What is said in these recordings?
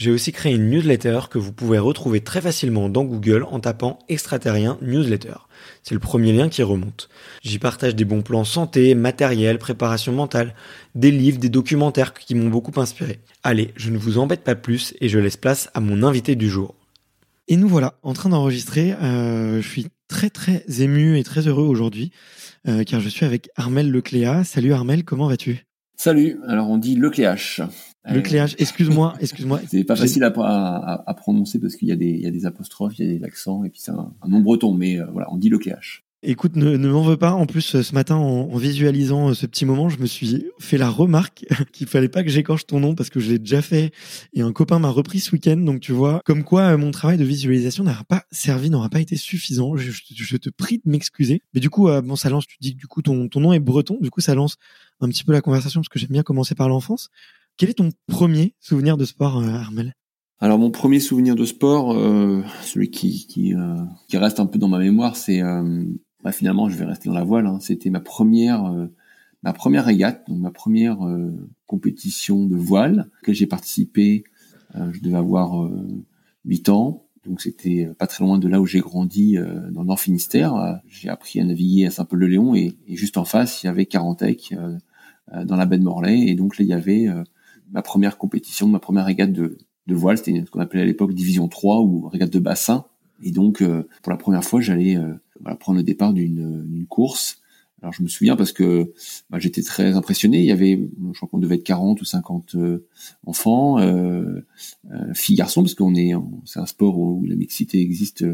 j'ai aussi créé une newsletter que vous pouvez retrouver très facilement dans Google en tapant extraterrien newsletter. C'est le premier lien qui remonte. J'y partage des bons plans santé, matériel, préparation mentale, des livres, des documentaires qui m'ont beaucoup inspiré. Allez, je ne vous embête pas plus et je laisse place à mon invité du jour. Et nous voilà en train d'enregistrer. Euh, je suis très très ému et très heureux aujourd'hui euh, car je suis avec Armel Lecléa. Salut Armel, comment vas-tu? Salut, alors on dit Lecléache. Le cléage, excuse-moi, excuse-moi. C'est pas facile à, à, à, prononcer parce qu'il y, a des, il y a des apostrophes, il y a des accents, et puis c'est un, un nom breton, mais euh, voilà, on dit le cléage. Écoute, ne, ne m'en veux pas. En plus, ce matin, en, en, visualisant ce petit moment, je me suis fait la remarque qu'il fallait pas que j'écorche ton nom parce que je l'ai déjà fait et un copain m'a repris ce week-end. Donc, tu vois, comme quoi mon travail de visualisation n'aura pas servi, n'aura pas été suffisant. Je, je, je te prie de m'excuser. Mais du coup, euh, bon, ça lance, tu dis que du coup, ton, ton nom est breton. Du coup, ça lance un petit peu la conversation parce que j'aime bien commencer par l'enfance. Quel est ton premier souvenir de sport, euh, Armel? Alors mon premier souvenir de sport, euh, celui qui euh, qui, reste un peu dans ma mémoire, c'est bah, finalement je vais rester dans la voile. Hein, C'était ma première ma première régate, donc ma première compétition de voile que j'ai participé. je devais avoir 8 ans, donc c'était pas très loin de là où j'ai grandi dans le Nord Finistère. J'ai appris à naviguer à Saint-Paul-de-Léon et, et, juste en face il y avait Carantec dans la baie de Morlaix et donc là il y avait ma première compétition, ma première régate de, de voile, c'était ce qu'on appelait à l'époque division 3 ou régate de bassin. Et donc, euh, pour la première fois, j'allais euh, voilà, prendre le départ d'une course. Alors, je me souviens parce que bah, j'étais très impressionné. Il y avait, je crois qu'on devait être 40 ou 50 euh, enfants, euh, filles, garçons, parce qu'on est, c'est un sport où la mixité existe.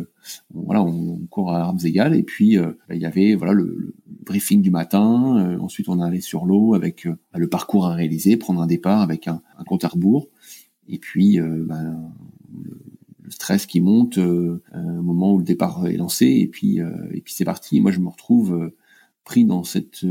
voilà, on, court à armes égales. Et puis, bah, il y avait voilà le, le briefing du matin. ensuite, on allait sur l'eau avec bah, le parcours à réaliser, prendre un départ avec un, un compte à rebours. Et puis, bah, le stress qui monte euh, au moment où le départ est lancé et puis euh, et puis c'est parti. Moi je me retrouve euh, pris dans cette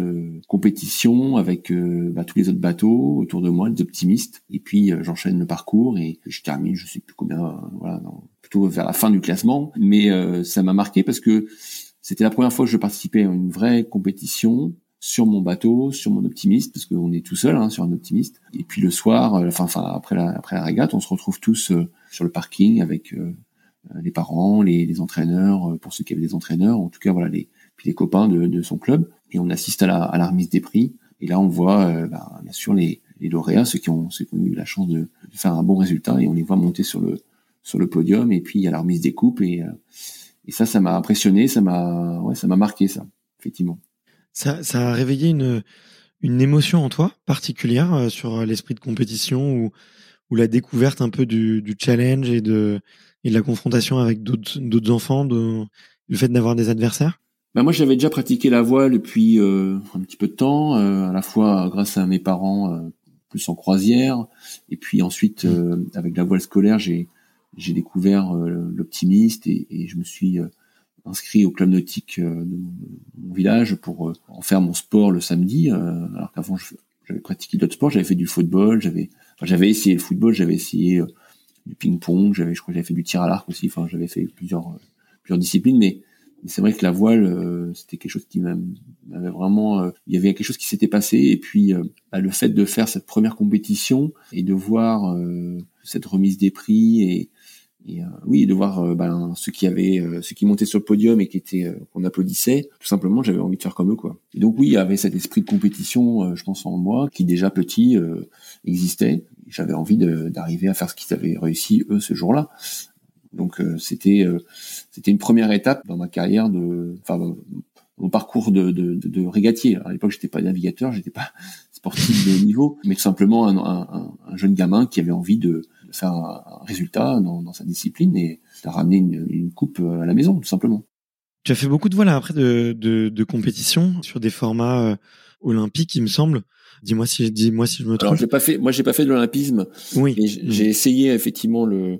compétition avec bah, tous les autres bateaux autour de moi, les optimistes. Et puis j'enchaîne le parcours et je termine, je sais plus combien, voilà, plutôt vers la fin du classement. Mais ça m'a marqué parce que c'était la première fois que je participais à une vraie compétition sur mon bateau, sur mon optimiste, parce qu'on est tout seul hein, sur un optimiste. Et puis le soir, euh, enfin, enfin après la après la régate, on se retrouve tous euh, sur le parking avec euh, les parents, les, les, entraîneurs, pour ceux qui avaient des entraîneurs, en tout cas voilà les puis les copains de, son club, et on assiste à la, remise des prix. Et là, on voit bah, bien sûr les, les lauréats, ceux qui ont ceux qui ont eu la chance de, faire un bon résultat, et on les voit monter sur le sur le podium. Et puis il y a la remise des coupes, et et ça, ça m'a impressionné, ça m'a ouais, marqué ça, effectivement ça, ça a réveillé une, une émotion en toi particulière sur l'esprit de compétition ou, ou la découverte un peu du, du challenge et de, et de la confrontation avec d'autres enfants, de, le fait d'avoir des adversaires? Bah moi, j'avais déjà pratiqué la voile depuis euh, un petit peu de temps, euh, à la fois grâce à mes parents, euh, plus en croisière, et puis ensuite mmh. avec la voile scolaire, j'ai j'ai découvert l'optimiste et, et, je me suis inscrit au club nautique de mon village pour en faire mon sport le samedi, alors qu'avant j'avais pratiqué d'autres sports, j'avais fait du football, j'avais j'avais essayé le football, j'avais essayé du ping-pong, j'avais je crois j'avais fait du tir à l'arc aussi, enfin j'avais fait plusieurs plusieurs disciplines, mais c'est vrai que la voile, euh, c'était quelque chose qui m'avait vraiment. Euh, il y avait quelque chose qui s'était passé, et puis euh, bah, le fait de faire cette première compétition et de voir cette remise des prix et, et oui, de voir ben, ceux qui avaient, ceux qui montaient sur le podium et qui étaient qu'on applaudissait, tout simplement, j'avais envie de faire comme eux, quoi. Et donc oui, il y avait cet esprit de compétition, je pense en moi, qui déjà petit existait. J'avais envie d'arriver à faire ce qu'ils avaient réussi eux ce jour-là. Donc euh, c'était euh, c'était une première étape dans ma carrière de, enfin mon parcours de, de, de, régatier. à l'époque, j'étais pas navigateur, j'étais pas sportif de haut niveau, mais tout simplement un, un, un, jeune gamin qui avait envie de, faire un, résultat dans, sa discipline et de ramener une, coupe à la maison, tout simplement. Tu as fait beaucoup de voilà après de, de, de compétitions sur des formats euh, olympiques, il me semble. Dis-moi si, dis-moi si je me trompe. Alors j'ai pas fait, moi j'ai pas fait de l'olympisme. Oui. J'ai essayé effectivement le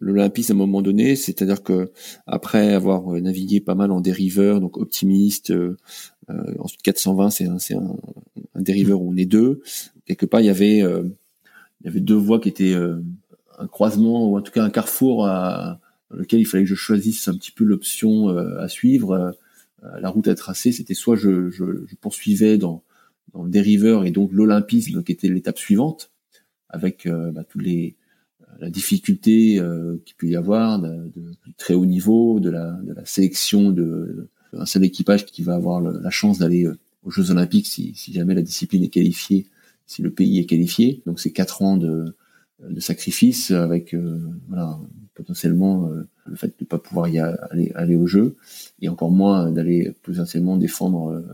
l'olympisme à un moment donné, c'est-à-dire que après avoir euh, navigué pas mal en dériveur, donc optimiste, euh, euh ensuite 420, c'est un, c'est un, un, dériveur où on est deux. Quelque part il y avait euh, il y avait deux voies qui étaient un croisement ou en tout cas un carrefour à, lequel il fallait que je choisisse un petit peu l'option à suivre. la route à tracer, c'était soit je, je, je poursuivais dans dans le dériveur et donc l'olympisme qui était l'étape suivante avec euh, bah, tous les euh, la difficulté euh, qu'il peut y avoir de, de, très haut niveau, de la, de la sélection de, un seul équipage qui va avoir la chance d'aller aux Jeux Olympiques si, si, jamais la discipline est qualifiée, si le pays est qualifié. Donc c'est quatre ans de, de sacrifice avec voilà, potentiellement le fait de ne pas pouvoir y aller, aller aux Jeux et encore moins d'aller potentiellement défendre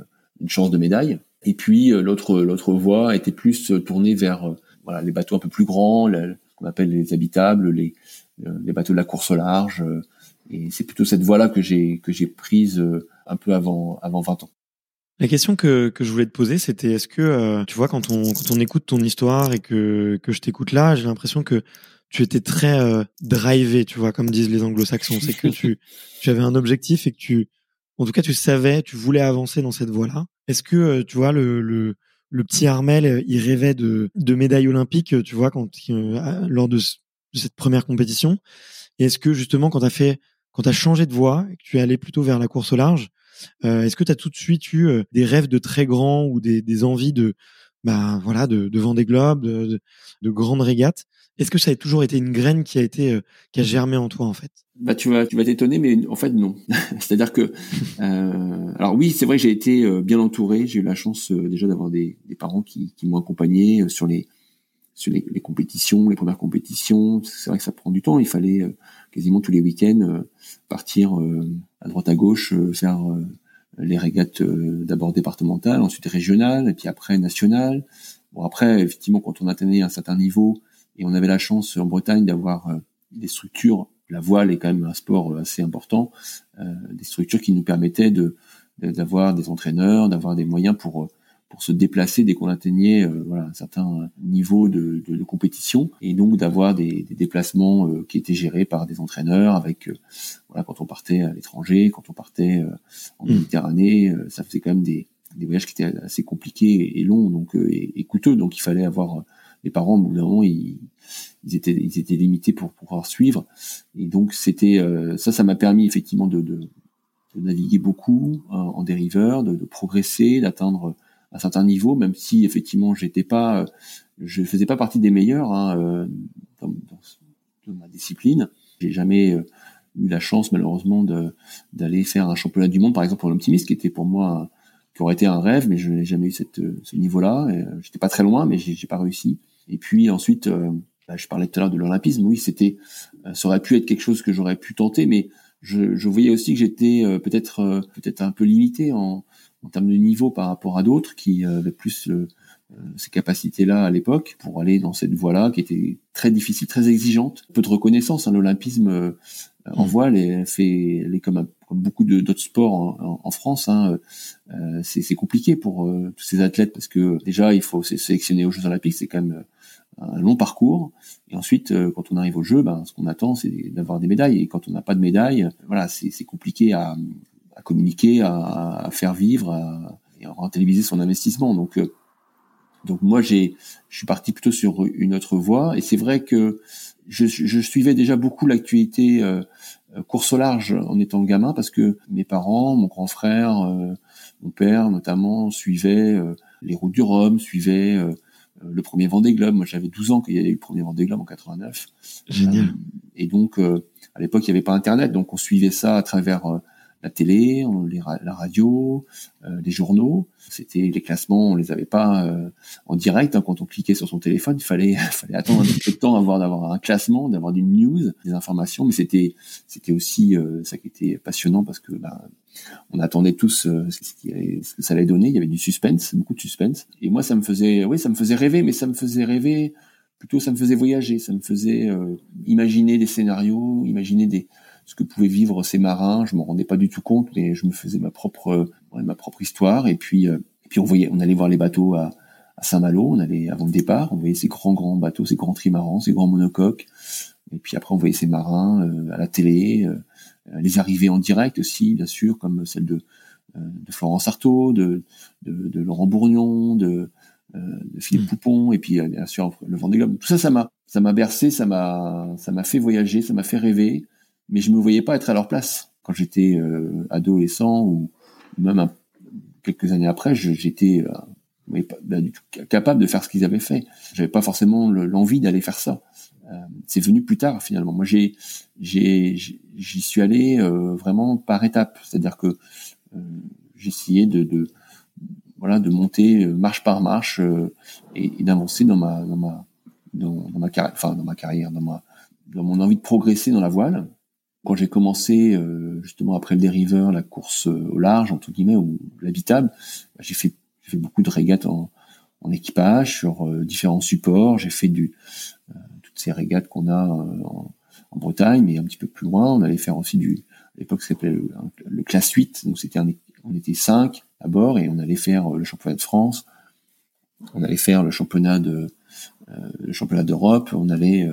une chance de médaille. Et puis euh, l'autre l'autre voie était plus euh, tournée vers euh, voilà les bateaux un peu plus grands, qu'on appelle les habitables, les les bateaux de la course au large. Et c'est plutôt cette voie-là que j'ai que j'ai prise un peu avant avant 20 ans. La question que, que je voulais te poser, c'était est-ce que tu vois quand on quand on écoute ton histoire et que que je t'écoute là, j'ai l'impression que tu étais très euh, drivé, tu vois, comme disent les anglo-saxons, c'est que tu tu avais un objectif et que tu en tout cas tu savais, tu voulais avancer dans cette voie-là. Est-ce que euh, tu vois le, petit Armel, euh, il rêvait de, de médaille olympique, tu vois, quand euh, lors de, cette première compétition? Et est-ce que justement quand quand t'as changé de voie, que tu es allé plutôt vers la course au large, est-ce que tu as tout de suite eu des rêves de très grands ou des, envies de, bah voilà, de, de des globes, de, de, grandes régates? Est-ce que ça a toujours été une graine qui a été, qui a germé en toi en fait? Bah tu vas tu vas t'étonner mais en fait non. C'est-à-dire que euh, alors oui c'est vrai que j'ai été euh, bien entouré. J'ai eu la chance euh, déjà d'avoir des, des, parents qui, qui m'ont accompagné euh, sur les sur les, les, compétitions les premières compétitions. C'est vrai que ça prend du temps. Il fallait quasiment tous les week-ends partir à droite à gauche faire les régates d'abord départementales ensuite régionales et puis après nationales. Bon après effectivement quand on atteignait un certain niveau et on avait la chance en Bretagne d'avoir des structures. La voile est quand même un sport euh, assez important, euh, des structures qui nous permettaient de d'avoir des entraîneurs, d'avoir des moyens pour euh, pour se déplacer dès qu'on atteignait voilà un certain niveau de, de, de compétition. Et donc d'avoir des, des, déplacements qui étaient gérés par des entraîneurs avec voilà quand on partait à l'étranger, quand on partait en mmh. Méditerranée, ça faisait quand même des, des voyages qui étaient assez compliqués et longs donc et, et coûteux. Donc il fallait avoir les parents au bout ils étaient limités pour pouvoir suivre. Et donc c'était euh, ça ça m'a permis effectivement de, naviguer beaucoup euh, en dériveur de, progresser d'atteindre un certain niveau même si effectivement j'étais pas je faisais pas partie des meilleurs hein, dans, dans, ma discipline. J'ai jamais eu la chance malheureusement d'aller faire un championnat du monde par exemple pour l'optimiste qui était pour moi qui aurait été un rêve mais je n'ai jamais eu ce niveau là j'étais pas très loin mais j'ai pas réussi et puis ensuite bah, je parlais tout à l'heure de l'olympisme, oui, c'était, euh, ça aurait pu être quelque chose que j'aurais pu tenter, mais je, je voyais aussi que j'étais euh, peut-être euh, peut-être un peu limité en, en termes de niveau par rapport à d'autres qui avaient plus ces capacités-là à l'époque pour aller dans cette voie-là qui était très difficile, très exigeante. Peu de reconnaissance. Hein, L'olympisme en mmh. voile est fait, elle est comme, comme beaucoup d'autres sports en, en, France. Hein, euh, c'est compliqué pour euh, tous ces athlètes parce que déjà il faut se sélectionner aux Jeux Olympiques, c'est quand même euh, un long parcours. Et ensuite, euh, quand on arrive aux Jeux, ben, ce qu'on attend, c'est d'avoir des médailles. Et quand on n'a pas de médaille, voilà, c'est compliqué à, à, communiquer, à, à, faire vivre, à, à rentabiliser son investissement. Donc donc moi j'ai, je suis parti plutôt sur une autre voie et c'est vrai que je, je, suivais déjà beaucoup l'actualité euh, course au large en étant gamin parce que mes parents, mon grand frère, euh, mon père notamment suivaient euh, les routes du Rhum, suivaient euh, le premier Vendée Globe. Moi j'avais 12 ans qu'il y avait eu le premier Vendée Globe en 89. Génial. et donc à l'époque il n'y avait pas Internet donc on suivait ça à travers la télé, la radio, euh, les journaux. C'était les classements, on les avait pas euh, en direct. Hein, quand on cliquait sur son téléphone, il fallait, fallait attendre un peu de temps avant d'avoir un classement, d'avoir des news, des informations. Mais c'était, c'était aussi euh, ça qui était passionnant parce que bah, on attendait tous ce, qui ce que ça allait donner. Il y avait du suspense, beaucoup de suspense. Et moi, ça me faisait, oui, ça me faisait rêver, mais ça me faisait rêver. Plutôt, ça me faisait voyager, ça me faisait imaginer des scénarios, imaginer des, ce que pouvaient vivre ces marins. Je m'en rendais pas du tout compte, mais je me faisais ma propre ma propre histoire. Et puis euh, et puis on voyait, on allait voir les bateaux à, à Saint-Malo. On allait avant le départ, on voyait ces grands grands bateaux, ces grands trimarans, ces grands monocoques. Et puis après on voyait ces marins euh, à la télé, euh, les arrivées en direct aussi, bien sûr, comme celle de de Florence Artaud, de, de, de Laurent Bourgnon, de, de Philippe mmh. Poupon, et puis bien sûr le Vendée Globe. Tout ça, ça m'a ça m'a bercé, ça m'a ça m'a fait voyager, ça m'a fait rêver mais je me voyais pas être à leur place quand j'étais euh, adolescent ou même quelques années après, j'étais euh, pas, du tout capable de faire ce qu'ils avaient fait. J'avais pas forcément l'envie d'aller faire ça. Euh, c'est venu plus tard finalement. Moi, j'ai, j'y suis allé euh, vraiment par étapes. C'est-à-dire que euh, j'essayais de, de, voilà, de monter marche par marche et, et d'avancer dans ma, dans ma, dans ma carrière, enfin dans ma carrière, dans ma, dans mon envie de progresser dans la voile quand j'ai commencé euh, justement après le dériveur, la course euh, au large entre guillemets ou l'habitable, bah, j'ai fait beaucoup de régates en, équipage sur euh, différents supports. J'ai fait du toutes ces régates qu'on a en, Bretagne, mais un petit peu plus loin. On allait faire aussi du à l'époque ça s'appelait le, le, classe 8, donc c'était on était cinq à bord et on allait faire le championnat de France. On allait faire le championnat de le championnat d'Europe. On allait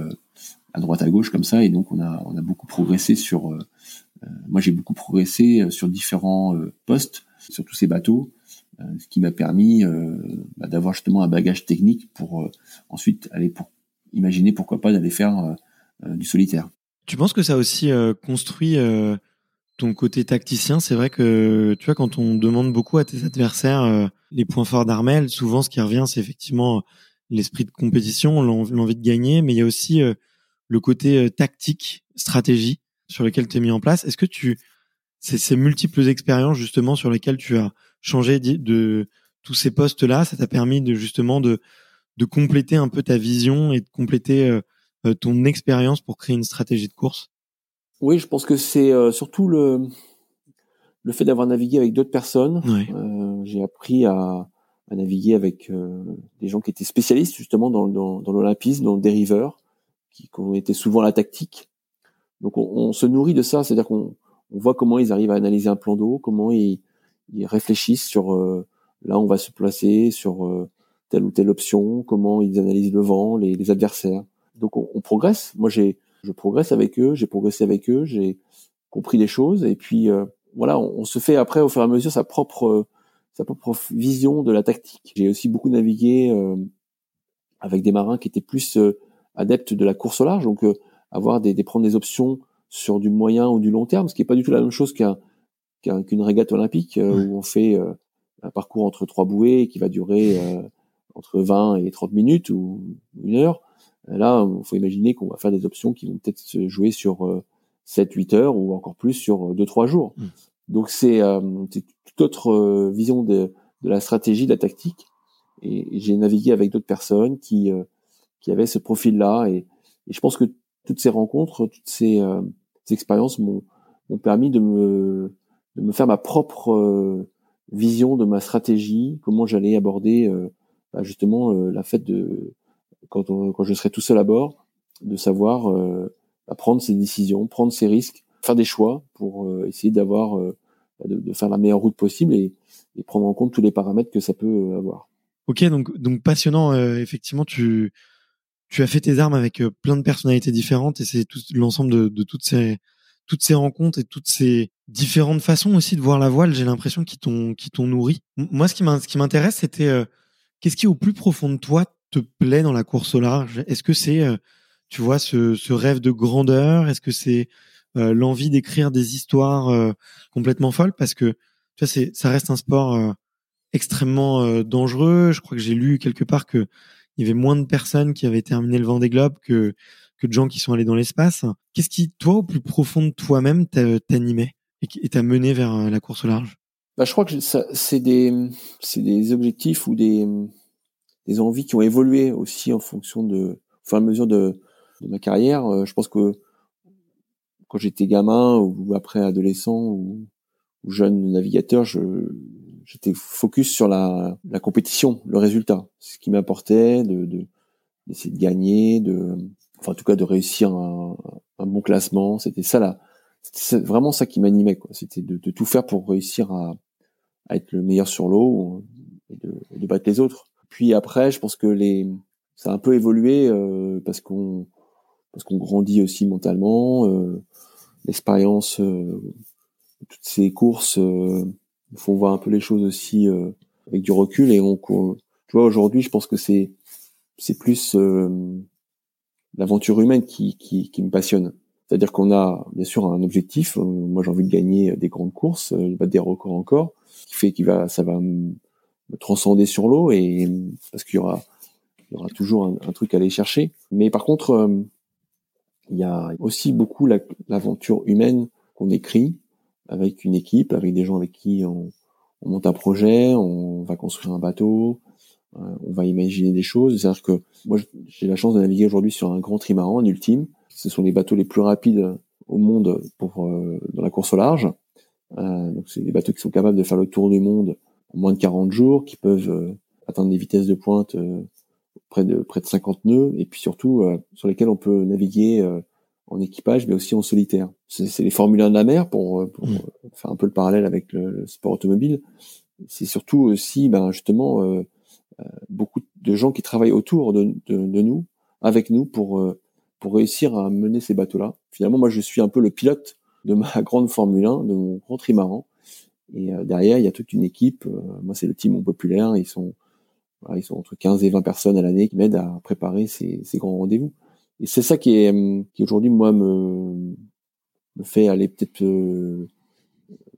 à droite à gauche comme ça et donc on a on a beaucoup progressé sur euh, euh, moi j'ai beaucoup progressé euh, sur différents postes sur tous ces bateaux ce qui m'a permis bah, d'avoir justement un bagage technique pour ensuite aller pour imaginer pourquoi pas d'aller faire du solitaire. Tu penses que ça a aussi construit ton côté tacticien? C'est vrai que tu vois quand on demande beaucoup à tes adversaires les points forts d'Armel, souvent ce qui revient c'est effectivement l'esprit de compétition, l'envie de gagner, mais il y a aussi le côté euh, tactique, stratégie sur lequel tu es mis en place. Est-ce que tu ces, ces multiples expériences justement sur lesquelles tu as changé de, tous ces postes-là, ça t'a permis de justement de de compléter un peu ta vision et de compléter euh, euh, ton expérience pour créer une stratégie de course? Oui, je pense que c'est surtout le le fait d'avoir navigué avec d'autres personnes. j'ai appris à, à, naviguer avec des gens qui étaient spécialistes justement dans, dans, dans l'olympisme, dans le dériveur, qui, ont été souvent la tactique. Donc on, se nourrit de ça, c'est-à-dire qu'on on voit comment ils arrivent à analyser un plan d'eau, comment ils, ils, réfléchissent sur euh, là on va se placer sur euh, telle ou telle option, comment ils analysent le vent, les, les adversaires. Donc on, on progresse. Moi j'ai je progresse avec eux, j'ai progressé avec eux, j'ai compris des choses et puis euh, voilà, on, on, se fait après au fur et à mesure sa propre sa propre vision de la tactique. J'ai aussi beaucoup navigué avec des marins qui étaient plus adepte de la course au large, donc euh, avoir des, des, prendre des options sur du moyen ou du long terme, ce qui est pas du tout la même chose qu'un qu'une régate olympique euh, où on fait euh, un parcours entre trois bouées qui va durer entre 20 et 30 minutes ou une heure. Là, il faut imaginer qu'on va faire des options qui vont peut-être se jouer sur 7-8 heures ou encore plus sur 2-3 jours. Mmh. Donc c'est toute autre vision de, de, la stratégie, de la tactique. Et, et j'ai navigué avec d'autres personnes qui qui avait ce profil-là. Et, et, je pense que toutes ces rencontres, toutes ces, euh, ces expériences m'ont permis de me, de me faire ma propre euh, vision de ma stratégie, comment j'allais aborder bah, justement la fête de quand, on, quand je serai tout seul à bord, de savoir bah, prendre ses décisions, prendre ses risques, faire des choix pour essayer d'avoir bah, de, de, faire la meilleure route possible et, et, prendre en compte tous les paramètres que ça peut avoir. Ok, donc donc passionnant. effectivement, tu tu as fait tes armes avec plein de personnalités différentes et c'est tout l'ensemble de, toutes ces toutes ces rencontres et toutes ces différentes façons aussi de voir la voile, j'ai l'impression qu'ils t'ont qui t'ont nourri. Moi, ce qui m'intéresse, c'était euh, qu'est-ce qui au plus profond de toi te plaît dans la course au large? Est-ce que c'est, euh, tu vois, ce, ce, rêve de grandeur? Est-ce que c'est euh, l'envie d'écrire des histoires complètement folles? Parce que tu vois, c'est ça reste un sport extrêmement dangereux. Je crois que j'ai lu quelque part que il y avait moins de personnes qui avaient terminé le Vendée Globe que que de gens qui sont allés dans l'espace. Qu'est-ce qui, toi, au plus profond de toi-même, t'animait et t'a mené vers euh, la course au large? Bah, Je crois que c'est des, des objectifs ou des, des envies qui ont évolué aussi en fonction de, au fur à mesure de, ma carrière. Euh, je pense que quand j'étais gamin ou après adolescent ou jeune navigateur, je, j'étais focus sur la, la compétition, le résultat, ce qui m'apportait de, de d'essayer de gagner, de enfin en tout cas de réussir un, un bon classement. C'était ça là, c'est vraiment ça qui m'animait quoi. C'était de, de, tout faire pour réussir à, à être le meilleur sur l'eau et de, de, battre les autres. Puis après, je pense que les ça a un peu évolué euh, parce qu'on parce qu'on grandit aussi mentalement. Euh, L'expérience, euh, toutes ces courses euh, font voir un peu les choses aussi euh, avec du recul et on, tu vois aujourd'hui, je pense que c'est c'est plus euh, l'aventure humaine qui, qui, qui me passionne. C'est-à-dire qu'on a bien sûr un objectif. Euh, moi, j'ai envie de gagner des grandes courses, euh, battre des records encore, qui fait qu'il va, ça va me transcender sur l'eau et parce qu'il y aura, il y aura toujours un, truc à aller chercher. Mais par contre, euh, il y a aussi beaucoup l'aventure humaine qu'on écrit avec une équipe, avec des gens avec qui on, on monte un projet, on va construire un bateau, on va imaginer des choses. C'est-à-dire que moi, j'ai la chance de naviguer aujourd'hui sur un grand trimaran, un ultime. Ce sont les bateaux les plus rapides au monde pour euh, dans la course au large. Euh, donc, c'est des bateaux qui sont capables de faire le tour du monde en moins de 40 jours, qui peuvent euh, atteindre des vitesses de pointe près de près de 50 nœuds, et puis surtout sur lesquels on peut naviguer en équipage, mais aussi en solitaire. C'est les Formule 1 de la mer pour, pour mmh. faire un peu le parallèle avec le, le sport automobile. C'est surtout aussi, ben justement, euh, euh, beaucoup de gens qui travaillent autour de, de, de nous, avec nous, pour euh, pour réussir à mener ces bateaux-là. Finalement, moi, je suis un peu le pilote de ma grande Formule 1, de mon grand trimaran. Et euh, derrière, il y a toute une équipe. moi, c'est le team populaire. Ils sont, voilà, ils sont entre 15 et 20 personnes à l'année qui m'aident à préparer ces, ces grands rendez-vous. Et c'est ça qui est, qui aujourd'hui, moi, me, me fait aller peut-être me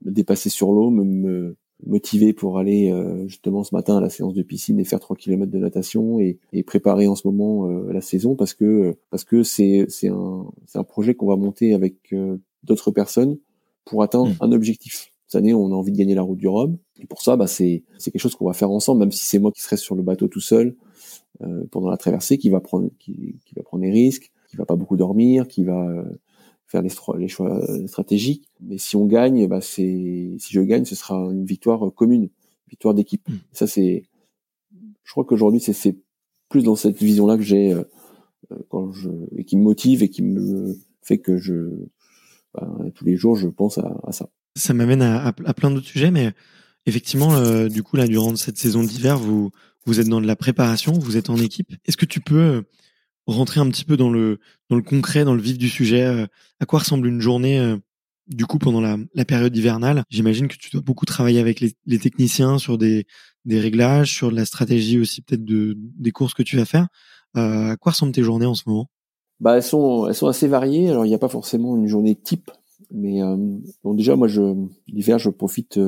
dépasser sur l'eau, me, me, motivé pour aller euh, justement ce matin à la séance de piscine et faire 3 km de natation et, et préparer en ce moment euh, la saison parce que parce que c'est c'est un c'est un projet qu'on va monter avec euh, d'autres personnes pour atteindre mmh. un objectif. Cette année, on a envie de gagner la route du Rhum et pour ça, bah c'est c'est quelque chose qu'on va faire ensemble, même si c'est moi qui serai sur le bateau tout seul pendant la traversée, qui va prendre qui, qui va prendre des risques, qui va pas beaucoup dormir, qui va faire les, les choix stratégiques. Mais si on gagne, bah c'est si je gagne, ce sera une victoire commune, victoire d'équipe. Mm. Ça c'est, je crois qu'aujourd'hui c'est c'est plus dans cette vision-là que j'ai euh, quand je et qui me motive et qui me fait que je bah, tous les jours je pense à, à ça. Ça m'amène à, à, plein d'autres sujets, mais effectivement, euh, du coup là durant cette saison d'hiver, vous vous êtes dans de la préparation, vous êtes en équipe. Est-ce que tu peux euh, rentrer un petit peu dans le dans le concret, dans le vif du sujet. Euh, à quoi ressemble une journée euh, du coup pendant la, la période hivernale? J'imagine que tu dois beaucoup travailler avec les, les, techniciens sur des des réglages, sur la stratégie aussi peut-être de des courses que tu vas faire. Euh, à quoi ressemblent tes journées en ce moment? Bah elles sont elles sont assez variées. Alors il n'y a pas forcément une journée type, mais euh, bon déjà moi je l'hiver je profite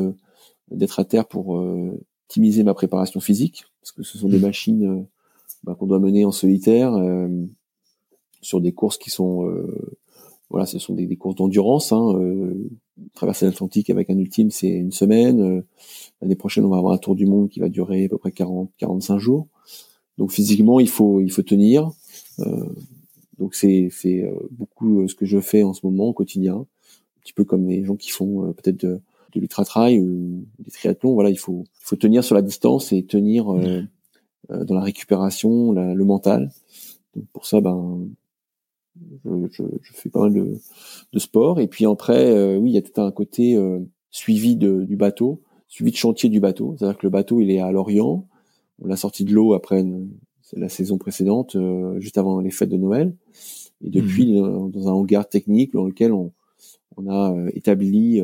d'être à terre pour optimiser ma préparation physique parce que ce sont des mmh. machines bah, qu'on doit mener en solitaire euh, sur des courses qui sont euh, voilà, ce sont des, des courses d'endurance. Hein, euh, traverser l'Atlantique avec un ultime, c'est une semaine. L'année prochaine, on va avoir un tour du monde qui va durer à peu près 40, 45 jours. Donc physiquement, il faut, il faut tenir. Euh, donc c'est, c'est beaucoup ce que je fais en ce moment au quotidien, un petit peu comme les gens qui font peut-être de, de l'ultra trail ou des triathlons, voilà, il faut, il faut tenir sur la distance et tenir euh, euh, dans la récupération, le mental. Donc pour ça, ben, je, je, je, fais pas mal de, de sport. Et puis après, euh, oui, il y a tout un côté suivi de, du bateau, suivi de chantier du bateau. C'est-à-dire que le bateau, il est à Lorient. On l'a sorti de l'eau après la saison précédente, juste avant les fêtes de Noël. Et depuis, mmh. dans un hangar technique dans lequel on, on a établi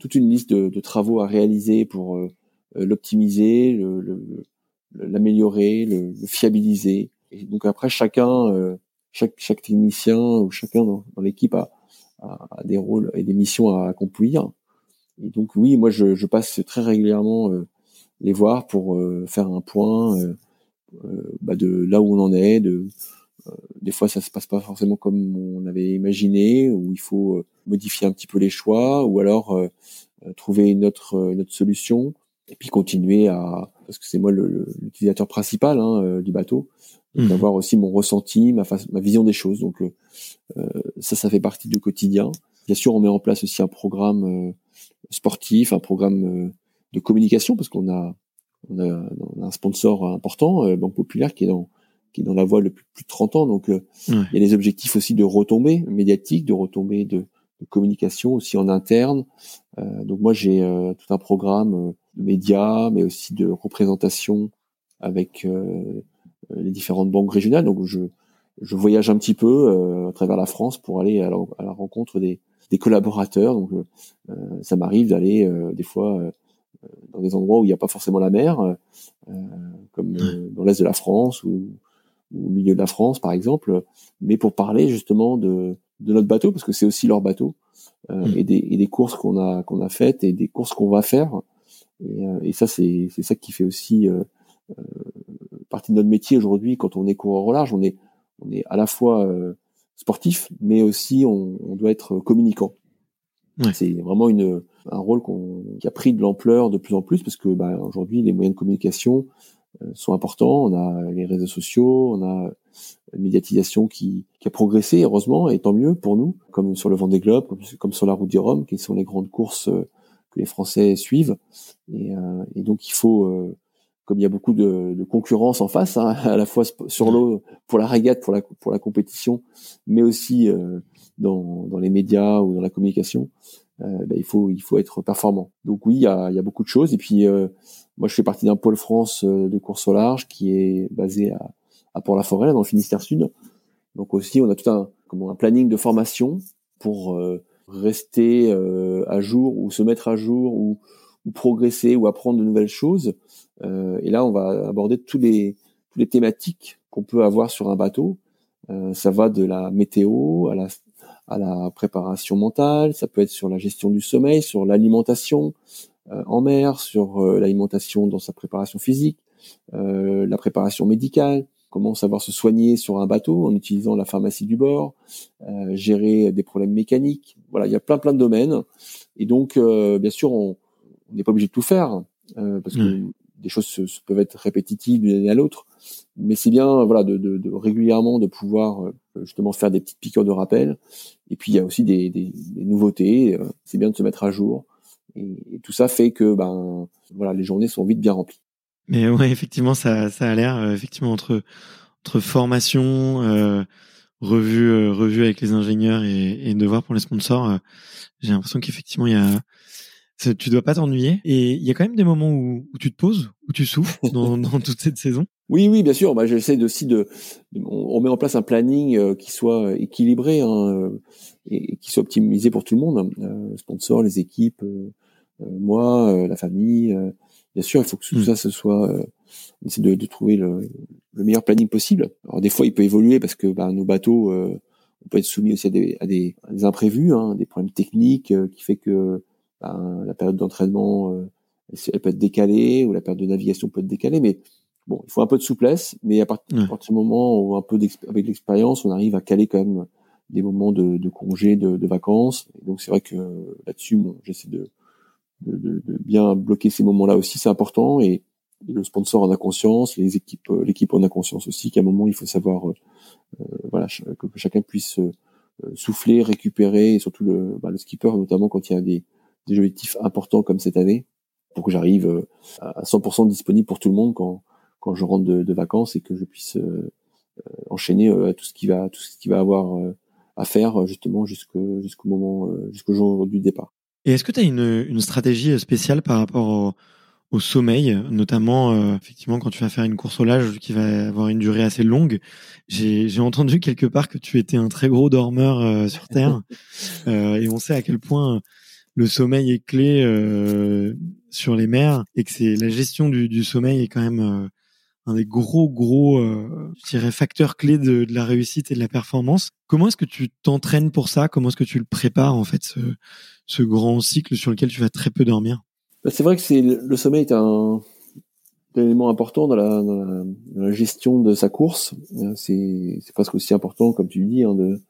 toute une liste de, de travaux à réaliser pour euh, l'optimiser, l'améliorer, le, le, fiabiliser. Et donc après, chacun, euh, chaque, chaque technicien ou chacun dans, dans l'équipe a, a, des rôles et des missions à accomplir. Et donc oui, moi je, je passe très régulièrement euh, les voir pour faire un point bah, de là où on en est, de des fois ça se passe pas forcément comme on avait imaginé, ou il faut euh, modifier un petit peu les choix, ou alors euh, euh, trouver une autre, une autre solution, et puis continuer à, parce que c'est moi l'utilisateur principal hein, du bateau, mmh. d'avoir aussi mon ressenti, ma, ma vision des choses. Donc ça, ça fait partie du quotidien. Bien sûr, on met en place aussi un programme sportif, un programme de communication, parce qu'on a, on a, on a un sponsor important, Banque Populaire, qui est dans qui est dans la voie depuis plus de 30 ans. Donc, euh, il y a des objectifs aussi de retombées médiatiques, de retombées de, de communication aussi en interne. Euh, donc, moi, j'ai euh, tout un programme euh, de médias, mais aussi de représentation avec les différentes banques régionales. Donc, je, je voyage un petit peu à travers la France pour aller à la, rencontre des, des, collaborateurs. Donc, ça m'arrive d'aller des fois dans des endroits où il n'y a pas forcément la mer, comme dans l'est de la France ou au milieu de la France, par exemple, mais pour parler justement de, de notre bateau, parce que c'est aussi leur bateau, euh, mm. et, des, et des courses qu'on a qu'on a faites et des courses qu'on va faire. Et, euh, et ça, c'est c'est ça qui fait aussi euh, euh, partie de notre métier aujourd'hui. Quand on est coureur au large, on est on est à la fois sportif, mais aussi on, on doit être communicant. C'est vraiment une, un rôle qu'on, qui a pris de l'ampleur de plus en plus parce que bah, aujourd'hui les moyens de communication euh, sont importants. On a les réseaux sociaux, on a une médiatisation qui, qui a progressé, heureusement, et tant mieux pour nous, comme sur le Vendée Globe, comme, comme sur la Route du Rhum, qui sont les grandes courses euh, que les Français suivent. Et, euh, et donc il faut, comme il y a beaucoup de, de concurrence en face, hein, à la fois sur l'eau pour la régate, pour la, pour la compétition, mais aussi dans, dans les médias ou dans la communication, euh, bah, il faut il faut être performant. Donc oui, il y a, y a beaucoup de choses. Et puis euh, moi, je fais partie d'un pôle France euh, de course au large qui est basé à, à Port-la-Forêt, dans le Finistère Sud. Donc aussi, on a tout un comment un planning de formation pour rester à jour ou se mettre à jour ou, ou, progresser ou apprendre de nouvelles choses. et là, on va aborder tous les toutes les thématiques qu'on peut avoir sur un bateau. ça va de la météo à la à la préparation mentale, ça peut être sur la gestion du sommeil, sur l'alimentation euh, en mer, sur euh, l'alimentation dans sa préparation physique, euh, la préparation médicale, comment savoir se soigner sur un bateau en utilisant la pharmacie du bord, gérer des problèmes mécaniques. Voilà, il y a plein plein de domaines. Et donc, bien sûr, on n'est pas obligé de tout faire parce que des choses peuvent être répétitives d'une année à l'autre. Mais c'est bien, voilà, de, de, de, régulièrement de pouvoir justement faire des petites piqûres de rappel. Et puis il y a aussi des, des, des nouveautés. Euh, c'est bien de se mettre à jour. Et, tout ça fait que ben voilà, les journées sont vite bien remplies. Mais ouais, effectivement, ça, ça a l'air euh, effectivement entre entre formation, euh, revue euh, revue avec les ingénieurs et, et devoir pour les sponsors. J'ai l'impression qu'effectivement il y a tu dois pas t'ennuyer. Et il y a quand même des moments où, où, tu te poses, où tu souffles dans, dans toute cette saison. Oui, oui, bien sûr. Bah, j'essaie aussi de, on, met en place un planning euh, qui soit équilibré hein, euh, et, qui soit optimisé pour tout le monde. Euh, sponsors, les équipes, euh, moi, la famille. bien sûr, il faut que tout mm. ça ce soit. on essaie de, de trouver le, le, meilleur planning possible. Alors des fois, il peut évoluer parce que bah, nos bateaux, on peut être soumis aussi à des, à des, à des imprévus, hein, des problèmes techniques qui fait que ben, la période d'entraînement, euh, elle peut être décalée ou la période de navigation peut être décalée, mais bon, il faut un peu de souplesse. Mais à, partir, du moment où un peu avec l'expérience, on arrive à caler quand même des moments de, de congés, de, de, vacances. Et donc c'est vrai que là-dessus, bon, j'essaie de, de, de, bien bloquer ces moments-là aussi, c'est important. Et, le sponsor en a conscience, les équipes, euh, l'équipe en a conscience aussi qu'à un moment il faut savoir, euh, voilà, que, chacun puisse souffler, récupérer, et surtout le, bah, le skipper notamment quand il y a des des objectifs importants comme cette année pour que j'arrive euh, à 100% disponible pour tout le monde quand quand je rentre de, de vacances et que je puisse euh, enchaîner tout ce qui va tout ce qui va avoir à faire justement jusqu'au jusqu'au moment jusqu'au jour du départ. Et est-ce que tu as une, une stratégie spéciale par rapport au, au sommeil, notamment euh, effectivement quand tu vas faire une course au large qui va avoir une durée assez longue? J'ai entendu quelque part que tu étais un très gros dormeur euh, sur Terre, euh, et on sait à quel point le sommeil est clé sur les mers et que c'est la gestion du, du, sommeil est quand même un des gros gros, je dirais, facteurs clés de, de, la réussite et de la performance. Comment est-ce que tu t'entraînes pour ça? Comment est-ce que tu le prépares en fait ce, ce grand cycle sur lequel tu vas très peu dormir? Bah, c'est vrai que c'est le sommeil est un, élément important dans la, dans la, gestion de sa course. Euh, c'est presque aussi important, comme tu dis, hein, de,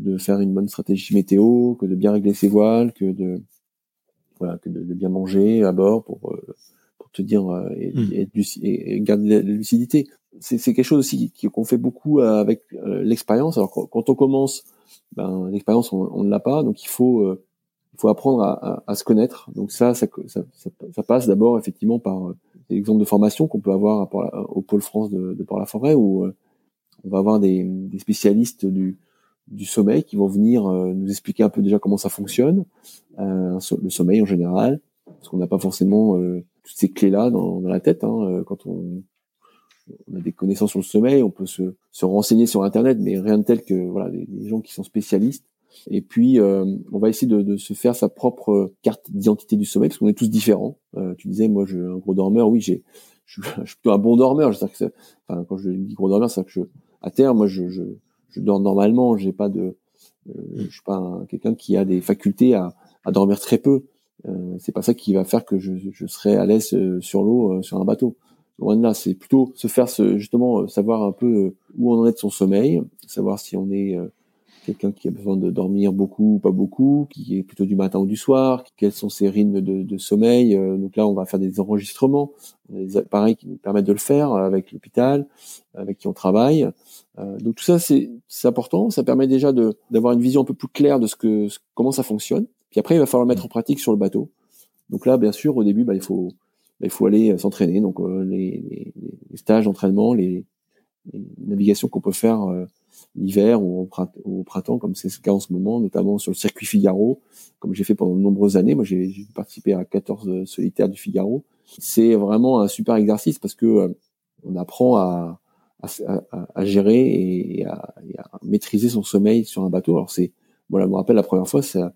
que de faire une bonne stratégie météo, que de bien régler ses voiles, que de voilà, que de, bien manger à bord pour euh, pour te dire euh, mmh. et, et, garder la, lucidité. C'est quelque chose aussi qu'on fait beaucoup avec l'expérience. Alors quand on commence, ben, l'expérience on ne l'a pas, donc il faut il faut apprendre à, à, se connaître. Donc ça, ça, ça, ça passe d'abord effectivement par euh, des exemples de formation qu'on peut avoir au pôle France de, de Port-la-Forêt où euh, on va avoir des, des, spécialistes du, du sommeil qui vont venir euh, nous expliquer un peu déjà comment ça fonctionne, euh, le sommeil en général, parce qu'on n'a pas forcément toutes ces clés-là dans, dans, la tête. Hein, quand on, on, a des connaissances sur le sommeil, on peut se, se renseigner sur Internet, mais rien de tel que voilà des, gens qui sont spécialistes et puis, euh, on va essayer de, de, se faire sa propre carte d'identité du sommeil, parce qu'on est tous différents. Euh, tu disais, moi, je un gros dormeur. Oui, j'ai, je, suis plutôt un bon dormeur. Que enfin, quand je dis gros dormeur, c'est que je, à terre, moi, je, je, je dors normalement. J'ai pas de, euh, je suis pas quelqu'un qui a des facultés à, à dormir très peu. Euh, c'est pas ça qui va faire que je, je serai à l'aise euh, sur l'eau, euh, sur un bateau. Loin de là, c'est plutôt se faire ce, justement savoir un peu où on en est de son sommeil, savoir si on est quelqu'un qui a besoin de dormir beaucoup ou pas beaucoup, qui est plutôt du matin ou du soir, quels sont ses rythmes de, sommeil. Euh, donc là, on va faire des enregistrements, des appareils qui nous permettent de le faire avec l'hôpital, avec qui on travaille. Euh, donc tout ça, c'est important. Ça permet déjà d'avoir une vision un peu plus claire de ce que comment ça fonctionne. Puis après, il va falloir le mettre en pratique sur le bateau. Donc là, bien sûr, au début, bah, il faut bah, il faut aller s'entraîner. Donc euh, les, stages d'entraînement, les, navigations qu'on peut faire l'hiver ou au printemps, comme c'est le cas en ce moment, notamment sur le circuit Figaro, comme j'ai fait pendant de nombreuses années. Moi, j'ai participé à 14 solitaires du Figaro. C'est vraiment un super exercice parce que euh, on apprend à, à, gérer et à, maîtriser son sommeil sur un bateau. Alors c'est, voilà, je me rappelle la première fois, ça,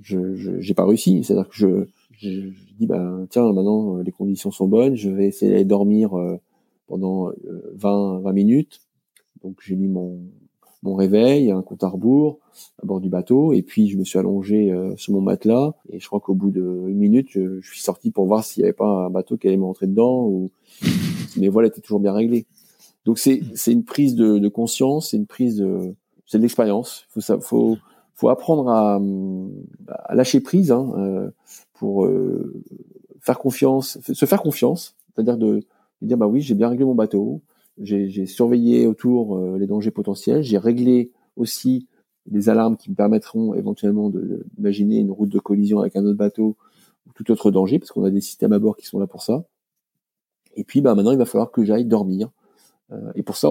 je, j'ai pas réussi. C'est-à-dire que je, je, dis, ben tiens, maintenant les conditions sont bonnes, je vais essayer d'aller dormir euh, pendant 20, euh, 20 minutes. Donc j'ai mis mon, mon réveil, un compte à rebours à bord du bateau, et puis je me suis allongé euh, sur mon matelas, et je crois qu'au bout d'une minute, je, suis sorti pour voir s'il n'y avait pas un bateau qui allait me rentrer dedans, ou si mes voiles étaient toujours bien réglées. Donc c'est une prise de, de conscience, c'est une prise de c'est de l'expérience. Faut faut faut apprendre à, à lâcher prise hein, euh, pour euh, faire confiance, se faire confiance, c'est-à-dire de, de dire bah oui j'ai bien réglé mon bateau, j'ai surveillé autour euh, les dangers potentiels. J'ai réglé aussi les alarmes qui me permettront éventuellement d'imaginer une route de collision avec un autre bateau ou tout autre danger, parce qu'on a des systèmes à bord qui sont là pour ça. Et puis, bah, maintenant, il va falloir que j'aille dormir. Euh, et pour ça.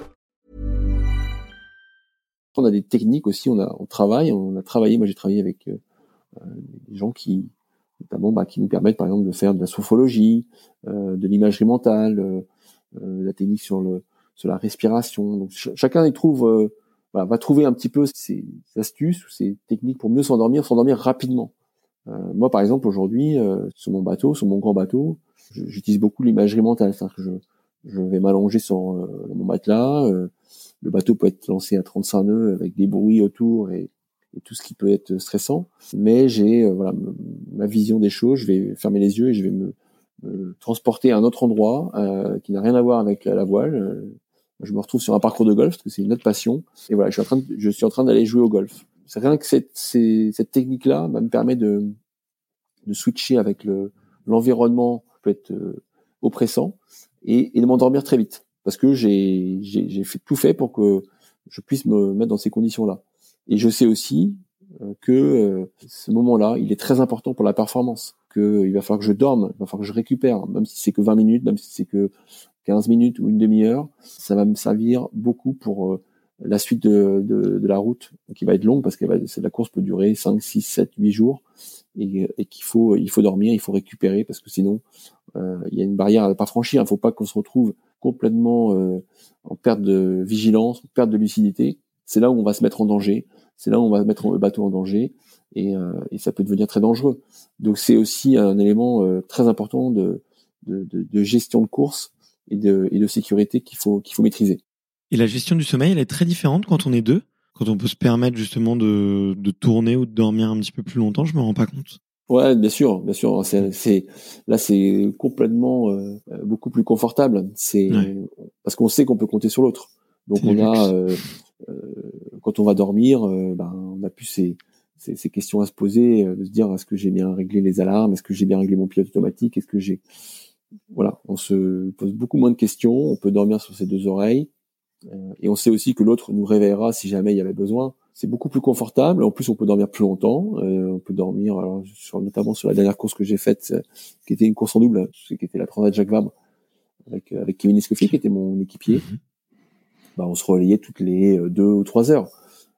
On a des techniques aussi, on a on travaille, on a travaillé, moi j'ai travaillé avec euh, des gens qui notamment bah, qui nous permettent par exemple de faire de la sophologie, euh, de l'imagerie mentale, euh, euh, la technique sur la respiration. Chacun y trouve va trouver un petit peu ses, astuces ou ses techniques pour mieux s'endormir, s'endormir rapidement. moi par exemple aujourd'hui sur mon bateau, sur mon grand bateau, j'utilise beaucoup l'imagerie mentale, c'est-à-dire que je vais m'allonger sur mon matelas, le bateau peut être lancé à 35 nœuds avec des bruits autour et tout ce qui peut être stressant. Mais j'ai voilà ma vision des choses. Je vais fermer les yeux et je vais me, transporter à un autre endroit qui n'a rien à voir avec la, voile. Je me retrouve sur un parcours de golf parce que c'est une autre passion. Et voilà, je suis en train de, je suis en train d'aller jouer au golf. C'est rien que cette, cette technique-là me permet de, de switcher avec le l'environnement peut être oppressant et de m'endormir très vite parce que j'ai j'ai fait tout fait pour que je puisse me mettre dans ces conditions-là. Et je sais aussi euh, que euh, ce moment-là, il est très important pour la performance. Que il va falloir que je dorme, il va falloir que je récupère, même si c'est que 20 minutes, même si c'est que 15 minutes ou une demi-heure, ça va me servir beaucoup pour euh, la suite de, de, de, la route, qui va être longue parce que la course peut durer 5, 6, 7, 8 jours et, qu'il faut il faut dormir, il faut récupérer parce que sinon il y a une barrière à pas franchir. Il ne faut pas qu'on se retrouve complètement euh, en perte de vigilance, en perte de lucidité. C'est là où on va se mettre en danger. C'est là où on va mettre le bateau en danger et, euh, et ça peut devenir très dangereux. Donc c'est aussi un élément très important de, de, de, de, gestion de course et de, et de sécurité qu'il faut qu'il faut maîtriser. Et la gestion du sommeil, elle est très différente quand on est deux, quand on peut se permettre justement de, de tourner ou de dormir un petit peu plus longtemps. Je me rends pas compte. Ouais, bien sûr, bien sûr. C'est, là, c'est complètement euh, beaucoup plus confortable. C'est parce qu'on sait qu'on peut compter sur l'autre. Donc on a, euh, euh, quand on va dormir, ben, on a plus ces, ces, ces, questions à se poser, de se dire est-ce que j'ai bien réglé les alarmes, est-ce que j'ai bien réglé mon pilote automatique, est-ce que j'ai, voilà, on se pose beaucoup moins de questions. On peut dormir sur ses deux oreilles et on sait aussi que l'autre nous réveillera si jamais il y avait besoin c'est beaucoup plus confortable. En plus, on peut dormir plus longtemps. Euh, on peut dormir, alors, sur, notamment sur la dernière course que j'ai faite, euh, qui était une course en double, qui était la Transat Jacques Vabre, avec, euh, avec Kevin Escoffier, qui était mon équipier. Mhm. Bah, on se relayait toutes les deux ou trois heures.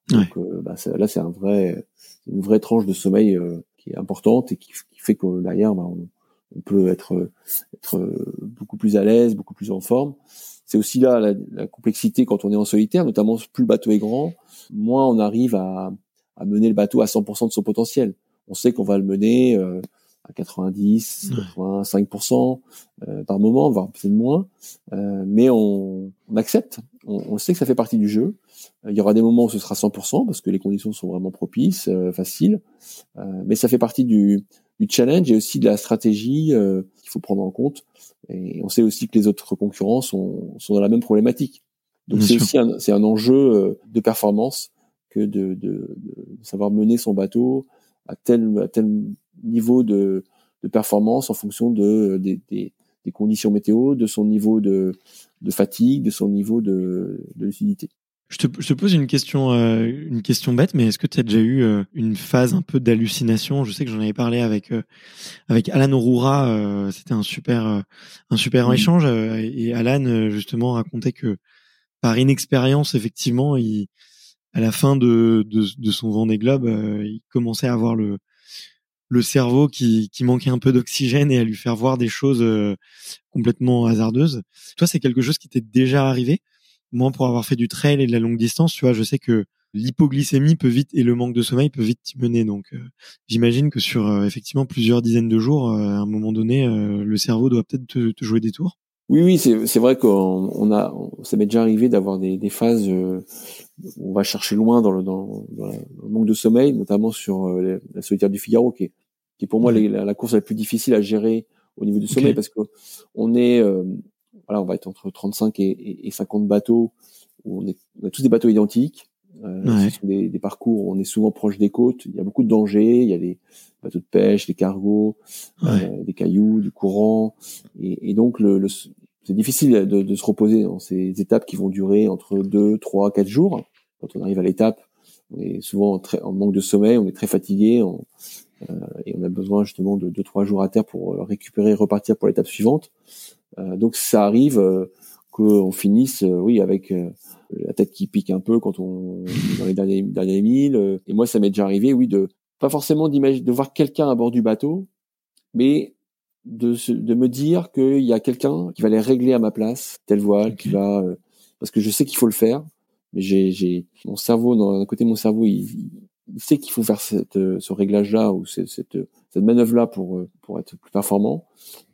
Donc bah, là, c'est un vrai, une vraie tranche de sommeil qui est importante et qui, fait que derrière, bah, on, on, peut être, être beaucoup plus à l'aise, beaucoup plus en forme. C'est aussi là la, complexité quand on est en solitaire, notamment plus le bateau est grand, moins on arrive à, à mener le bateau à 100% de son potentiel. On sait qu'on va le mener euh, à 90, 85% euh, par moment, voire peut-être moins, euh, mais on, on accepte. On, on, sait que ça fait partie du jeu. Il y aura des moments où ce sera 100% parce que les conditions sont vraiment propices, faciles, mais ça fait partie du, du challenge et aussi de la stratégie qu'il faut prendre en compte. Et on sait aussi que les autres concurrents sont, sont dans la même problématique. Donc c'est aussi un, c'est un enjeu euh, de performance que de, de, de, savoir mener son bateau à tel, à tel niveau de, de performance en fonction de, des, des, des, conditions météo, de son niveau de, de fatigue, de son niveau de, de lucidité. Je te, je te, pose une question, euh, une question bête, mais est-ce que tu as déjà eu euh, une phase un peu d'hallucination? Je sais que j'en avais parlé avec euh, avec Alan Aurora. Euh, c'était un super un super échange et Alan justement racontait que par inexpérience, effectivement, il, à la fin de, de, de son Vendée Globe, euh, il commençait à avoir le, le cerveau qui, qui manquait un peu d'oxygène et à lui faire voir des choses euh, complètement hasardeuses. Toi, c'est quelque chose qui t'est déjà arrivé? Moi, pour avoir fait du trail et de la longue distance, tu vois, je sais que l'hypoglycémie peut vite et le manque de sommeil peut vite t'y mener. Donc, euh, j'imagine que sur effectivement plusieurs dizaines de jours, à un moment donné, le cerveau doit peut-être te, te jouer des tours. Oui, oui, c'est vrai qu'on a, ça m'est déjà arrivé d'avoir des, des, phases où on va chercher loin dans le, dans, dans le manque de sommeil, notamment sur euh, la solitaire du Figaro, qui est, qui est pour moi la, la, course la plus difficile à gérer au niveau du sommeil, parce que on est, euh, voilà, on va être entre 35 et, et 50 bateaux, où on, est, on a tous des bateaux identiques, euh, ce sont des, des, parcours où on est souvent proche des côtes, il y a beaucoup de dangers, il y a des bateaux de pêche, des cargos, euh, des cailloux, du courant, et, et donc le, le c'est difficile de, de, se reposer dans ces étapes qui vont durer entre 2, 3, 4 jours. Quand on arrive à l'étape, on est souvent très, en manque de sommeil, on est très fatigué, on, euh, et on a besoin justement de 2-3 jours à terre pour récupérer et repartir pour l'étape suivante. Euh, donc ça arrive euh, qu'on finisse, euh, oui, avec euh, la tête qui pique un peu quand on dans les derniers, derniers milles. Et moi, ça m'est déjà arrivé, oui, de pas forcément d'imaginer de voir quelqu'un à bord du bateau, mais de, de me dire qu'il y a quelqu'un qui va les régler à ma place, telle voile, qui va, euh, parce que je sais qu'il faut le faire, mais j'ai, j'ai mon cerveau, d'un côté mon cerveau, il, il sait qu'il faut faire cette, ce réglage-là ou cette, cette, cette manœuvre-là pour euh, pour être plus performant,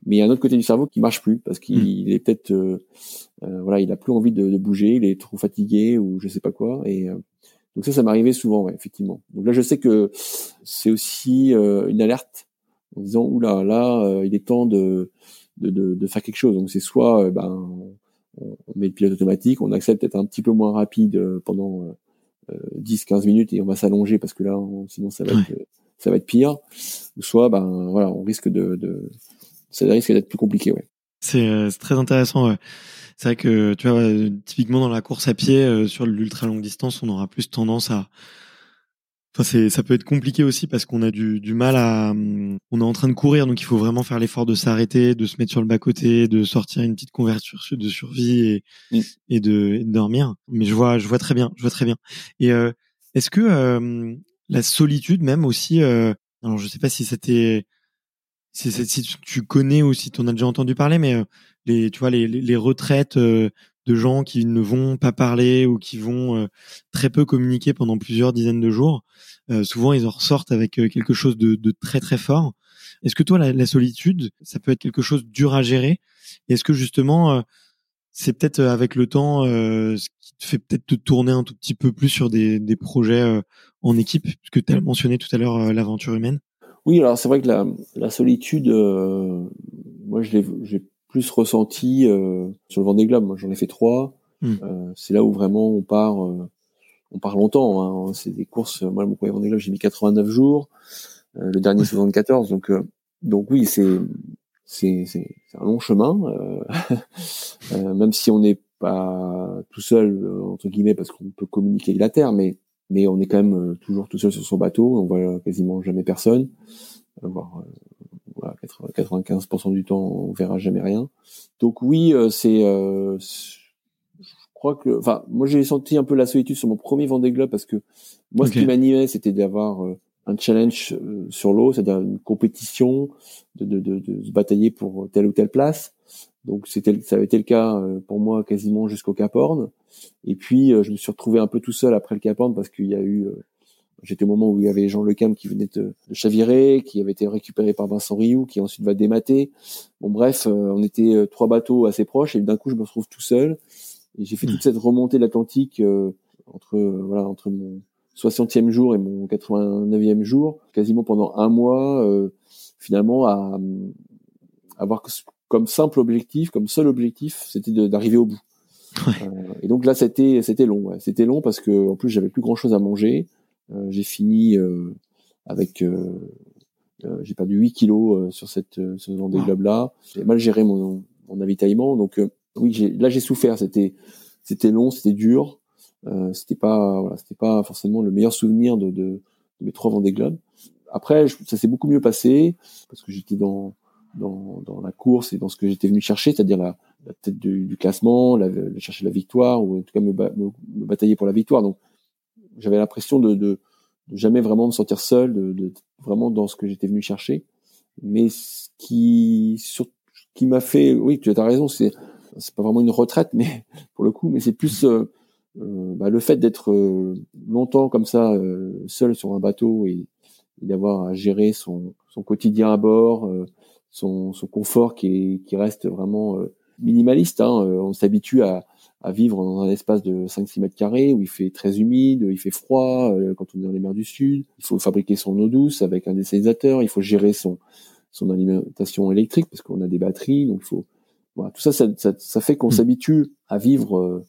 mais il y a un autre côté du cerveau qui marche plus parce qu'il hmm. est peut-être, euh, voilà, il a plus envie de, de, bouger, il est trop fatigué ou je sais pas quoi, et Donc ça, ça m'arrivait souvent, ouais, effectivement. Donc là, je sais que c'est aussi euh, une alerte en disant oula, là, il est temps de, de, de, de faire quelque chose. Donc c'est soit ben on, met le pilote automatique, on accepte d'être un petit peu moins rapide pendant 10-15 minutes et on va s'allonger parce que là, sinon ça va être ça va être pire. Ou soit, ben voilà, on risque de, de ça risque d'être plus compliqué, ouais. C'est très intéressant. Ouais. C'est vrai que tu vois, typiquement dans la course à pied euh, sur l'ultra longue distance, on aura plus tendance à Enfin, c'est, ça peut être compliqué aussi parce qu'on a du, du mal à, on est en train de courir, donc il faut vraiment faire l'effort de s'arrêter, de se mettre sur le bas côté, de sortir une petite couverture de survie et, mm. et, de, dormir. Mais je vois, je vois très bien, je vois très bien. Et euh, est-ce que euh, la solitude même aussi, euh, alors je sais pas si c'était, si, si, tu connais ou si tu en as déjà entendu parler, mais euh, les, tu vois, les, les retraites euh, de gens qui ne vont pas parler ou qui vont euh, très peu communiquer pendant plusieurs dizaines de jours, souvent ils en ressortent avec quelque chose de, de très très fort. Est-ce que toi, la, la, solitude, ça peut être quelque chose dur à gérer? Est-ce que justement, c'est peut-être avec le temps ce qui te fait peut-être te tourner un tout petit peu plus sur des, des projets en équipe, puisque tu as mentionné tout à l'heure l'aventure humaine? Oui, alors c'est vrai que la, la solitude, euh, moi je l'ai plus ressenti euh, sur le Vendée Globe. Moi j'en ai fait trois. Hmm. Euh, c'est là où vraiment on part, on part longtemps. Hein. C'est des courses. Moi mon premier Vendée Globe j'ai mis 89 jours. le dernier 74. Donc donc oui c'est c'est un long chemin. même si on n'est pas tout seul entre guillemets parce qu'on peut communiquer avec la terre, mais mais on est quand même euh, toujours tout seul sur son bateau, on voit quasiment jamais personne, euh, voire euh, voilà, 95% du temps on verra jamais rien. Donc oui, c'est, je crois que, enfin, moi j'ai senti un peu la solitude sur mon premier Vendée Globe parce que moi ce qui m'animait c'était d'avoir un challenge sur l'eau, c'est-à-dire une compétition, de, de, de, de, se batailler pour telle ou telle place. Donc c'était, ça avait été le cas pour moi quasiment jusqu'au Cap Horn. Et puis, euh, je me suis retrouvé un peu tout seul après le Cap Horn parce qu'il y a eu, euh, j'étais au moment où il y avait Jean Lecam qui venait de, chavirer, qui avait été récupéré par Vincent Rioux, qui ensuite va démater. Bon, bref, euh, on était trois bateaux assez proches et d'un coup, je me retrouve tout seul. Et j'ai fait toute cette remontée de l'Atlantique entre, voilà, entre mon 60e jour et mon 89e jour, quasiment pendant un mois, finalement, à, avoir comme simple objectif, comme seul objectif, c'était d'arriver au bout. Euh, et donc là, c'était c'était long. Ouais. C'était long parce que en plus, j'avais plus grand chose à manger. Euh, j'ai fini euh, avec j'ai perdu 8 kilos sur cette ce Vendée Globe là. J'ai mal géré mon, mon avitaillement. Donc oui, j'ai, là j'ai souffert. C'était c'était long, c'était dur. Euh, c'était pas voilà, c'était pas forcément le meilleur souvenir de, de, de mes trois Vendée Globe. Après, ça s'est beaucoup mieux passé parce que j'étais dans, dans dans la course et dans ce que j'étais venu chercher, c'est-à-dire la la tête du, du classement, la, chercher la victoire ou en tout cas me, me, batailler pour la victoire. Donc j'avais l'impression de, de, de, jamais vraiment me sentir seul, de, de vraiment dans ce que j'étais venu chercher. Mais ce qui, sur, qui m'a fait, oui, tu as raison, c'est c'est pas vraiment une retraite, mais pour le coup, mais c'est plus euh, euh bah, le fait d'être euh, longtemps comme ça seul sur un bateau et, d'avoir à gérer son, son quotidien à bord, son, son confort qui, est, qui reste vraiment minimaliste. Hein. On s'habitue à, à, vivre dans un espace de 5-6 mètres carrés où il fait très humide, il fait froid euh, quand on est dans les mers du Sud. Il faut fabriquer son eau douce avec un désalisateur. Il faut gérer son, son alimentation électrique parce qu'on a des batteries. Donc il faut voilà, tout ça, ça, ça, fait qu'on mmh. s'habitue à vivre euh,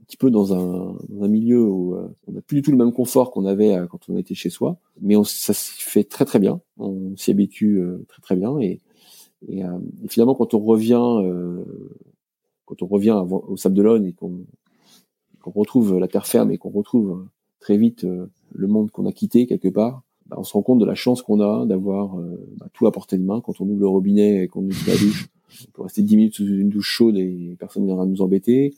un petit peu dans un, dans un milieu où on n'a plus du tout le même confort qu'on avait quand on était chez soi, mais on, ça se fait très très bien. On s'y habitue très très bien et et, euh, finalement, quand on revient, euh, quand on revient au Sable d'Olonne et qu'on retrouve la terre ferme et qu'on retrouve euh, très vite le monde qu'on a quitté quelque part, bah, on se rend compte de la chance qu'on a d'avoir bah, tout à portée de main quand on ouvre le robinet et qu'on ouvre la douche. On peut rester 10 minutes sous une douche chaude et personne ne viendra nous embêter.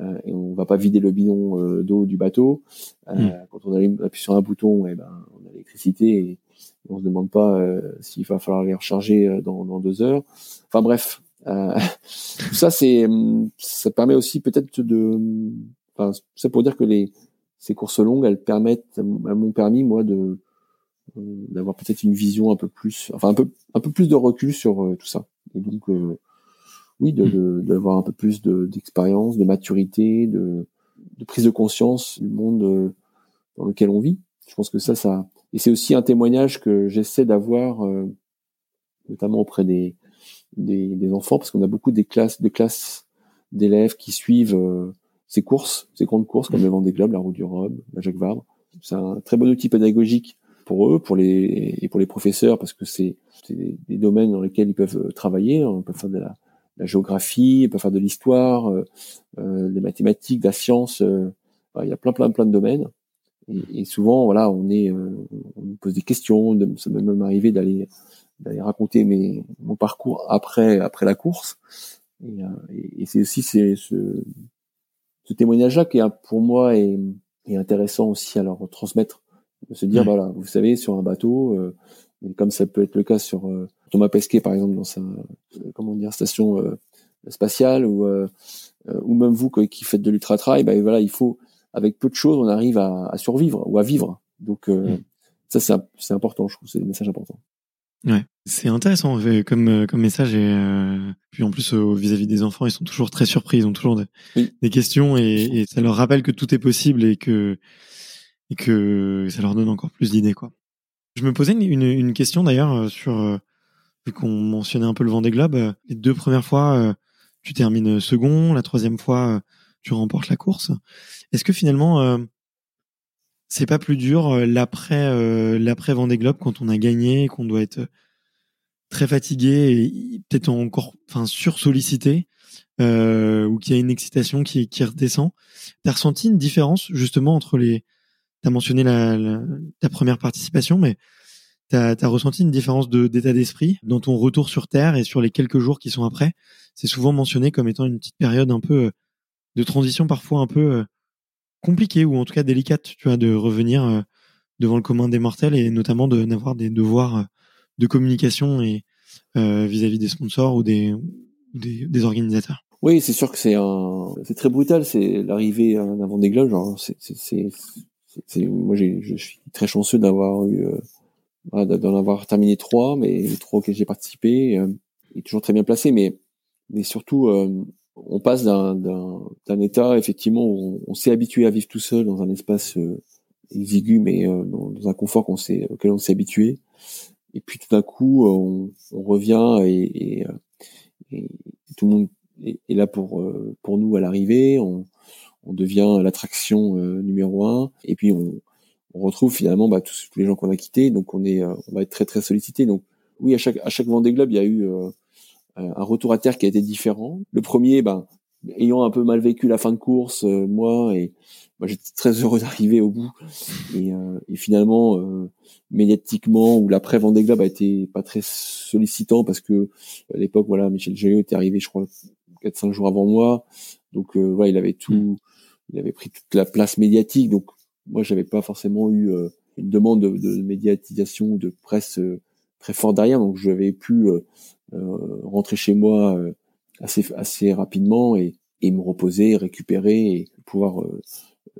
Euh, et on va pas vider le bidon euh, d'eau du bateau. Euh, hmm. Quand on appuie sur un bouton, et eh ben, on a l'électricité et on se demande pas euh, s'il va falloir les recharger euh, dans, dans deux heures. Enfin bref, euh, tout ça c'est ça permet aussi peut-être de, enfin c'est pour dire que les ces courses longues elles permettent elles m'ont permis moi de d'avoir peut-être une vision un peu plus, enfin un peu un peu plus de recul sur tout ça. Et donc oui, de d'avoir un peu plus d'expérience, de, maturité, de, de prise de conscience du monde dans lequel on vit. Je pense que ça, ça, et c'est aussi un témoignage que j'essaie d'avoir, euh, notamment auprès des, des, des enfants, parce qu'on a beaucoup des classes, de classes d'élèves qui suivent euh, ces courses, ces grandes courses comme le Vendée Globe, la Route du Rhum, la Jacques Vabre. C'est un très bon outil pédagogique pour eux, pour les et pour les professeurs, parce que c'est des, domaines dans lesquels ils peuvent travailler. On peut faire de la, la géographie, ils peuvent faire de l'histoire, euh, euh, des mathématiques, de la science. Euh, il y a plein, plein, plein de domaines. Et, souvent, voilà, on est, euh, on pose des questions. Ça m'est même arrivé d'aller d'aller raconter mes, mon parcours après après la course. Et, et, et c'est aussi c'est ce, ce témoignage-là qui, pour moi, est, est intéressant aussi à leur transmettre de se dire voilà vous savez sur un bateau euh, comme ça peut être le cas sur euh, Thomas Pesquet par exemple dans sa euh, comment dire station euh, spatiale ou euh, ou même vous qui faites de l'ultra trail ben voilà il faut avec peu de choses on arrive à, à survivre ou à vivre donc mm. ça c'est c'est important je trouve c'est des messages importants Ouais, c'est intéressant comme comme message et euh, puis en plus vis-à-vis des enfants, ils sont toujours très surpris, ils ont toujours des, oui. des questions et, et, ça leur rappelle que tout est possible et que et que ça leur donne encore plus d'idées quoi. Je me posais une, une, une question d'ailleurs euh, sur euh, vu qu'on mentionnait un peu le Vendée Globe, euh, les deux premières fois tu termines second, la troisième fois tu remportes la course. Est-ce que finalement c'est pas plus dur l'après l'après Vendée Globe quand on a gagné, qu'on doit être très fatigué et peut-être encore enfin sursollicité euh, ou qu'il y a une excitation qui qui redescend. T'as ressenti une différence justement entre les tu as mentionné la, la, ta première participation, mais tu as, ressenti une différence d'état d'esprit dans ton retour sur Terre et sur les quelques jours qui sont après? C'est souvent mentionné comme étant une petite période un peu euh, de transition, parfois un peu euh, compliquée ou en tout cas délicate, tu vois, de revenir euh, devant le commun des mortels et notamment de n'avoir des devoirs de communication et vis-à-vis -vis des sponsors ou des, des, des organisateurs. Oui, c'est sûr que c'est un, c'est très brutal. C'est l'arrivée d'un Vendée Globe. Genre, c'est, moi je suis très chanceux d'avoir eu euh, d'en avoir terminé trois mais les trois auxquels j'ai participé euh, est toujours très bien placé mais mais surtout euh, on passe d'un état effectivement où on, s'est habitué à vivre tout seul dans un espace euh, exigu mais euh, dans, un confort qu'on s'est auquel on s'est habitué et puis tout d'un coup on, on revient et, et, et, tout le monde est, là pour pour nous à l'arrivée on on devient l'attraction euh, numéro un. Et puis on, on retrouve finalement bah, tous, tous, les gens qu'on a quittés, donc on est, euh, on va être très très sollicité. Donc oui, à chaque à chaque Vendée Globe, il y a eu euh, un retour à terre qui a été différent. Le premier, ben ayant un peu mal vécu la fin de course, moi et moi j'étais très heureux d'arriver au bout. Et, et finalement, médiatiquement, ou l'après Vendée Globe a été pas très sollicitant parce que à l'époque, voilà, Michel Géo était arrivé, je crois, 4-5 jours avant moi. Donc voilà, il avait tout, il avait pris toute la place médiatique. Donc moi, j'avais pas forcément eu euh, une demande de, de, médiatisation de presse euh, très forte derrière. Donc j'avais pu euh, rentrer chez moi assez assez rapidement et, et me reposer, récupérer et pouvoir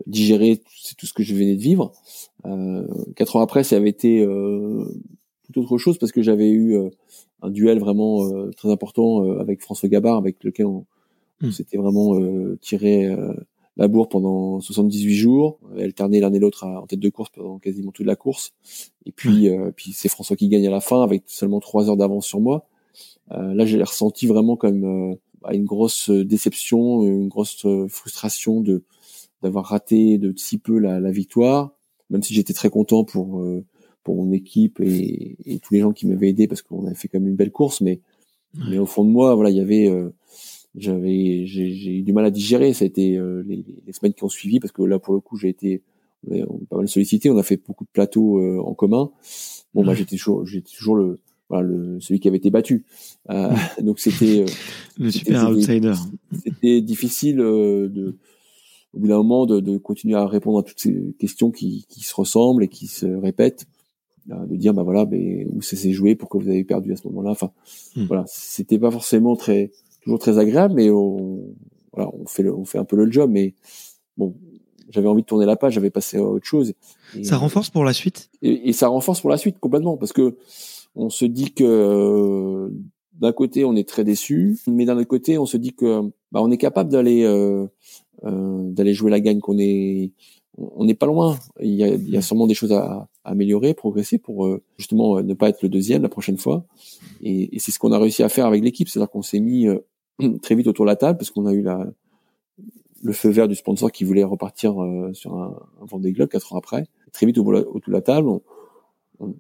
digérer tout ce que je venais de vivre. Euh, quatre ans après, ça avait été euh, tout autre chose parce que j'avais eu euh, un duel vraiment très important avec François Gabard, avec lequel on, on mmh. s'était vraiment tiré la bourre pendant 78 jours, alterner l'un et l'autre en tête de course pendant quasiment toute la course. Et puis, euh, puis c'est François qui gagne à la fin avec seulement trois heures d'avance sur moi. Euh, là, j'ai ressenti vraiment comme euh, bah, une grosse déception, une grosse frustration de d'avoir raté de si peu la, la victoire, même si j'étais très content pour pour mon équipe et, et tous les gens qui m'avaient aidé parce qu'on avait fait quand même une belle course, mais mais au fond de moi, voilà, il y avait j'avais j'ai eu du mal à digérer. Ça a été euh, les, les, semaines qui ont suivi parce que là pour le coup j'ai été pas mal sollicité on a fait beaucoup de plateaux euh, en commun. Bon bah j'étais toujours j'étais toujours le voilà le celui qui avait été battu euh, donc c'était euh, le super outsider c'était difficile de au bout d'un moment de, de, continuer à répondre à toutes ces questions qui, qui se ressemblent et qui se répètent de dire bah voilà mais où ça s'est joué pourquoi vous avez perdu à ce moment-là enfin hmm. voilà c'était pas forcément très toujours très agréable, mais on, voilà, on fait, le, on fait un peu le job. Mais bon, j'avais envie de tourner la page, j'avais passé à autre chose. Et, ça renforce pour la suite? Et, et, ça renforce pour la suite complètement, parce que on se dit que euh, d'un côté on est très déçu, mais d'un autre côté on se dit que bah, on est capable d'aller euh, euh, d'aller jouer la gagne, qu'on est on n'est pas loin. Il y, a, il y a sûrement des choses à, à améliorer, progresser pour euh, justement ne pas être le deuxième la prochaine fois. Et, et c'est ce qu'on a réussi à faire avec l'équipe, c'est-à-dire qu'on s'est mis très vite autour de la table parce qu'on a eu la, le feu vert du sponsor qui voulait repartir sur un, un Vendée Globe quatre ans après. Très vite autour de la table,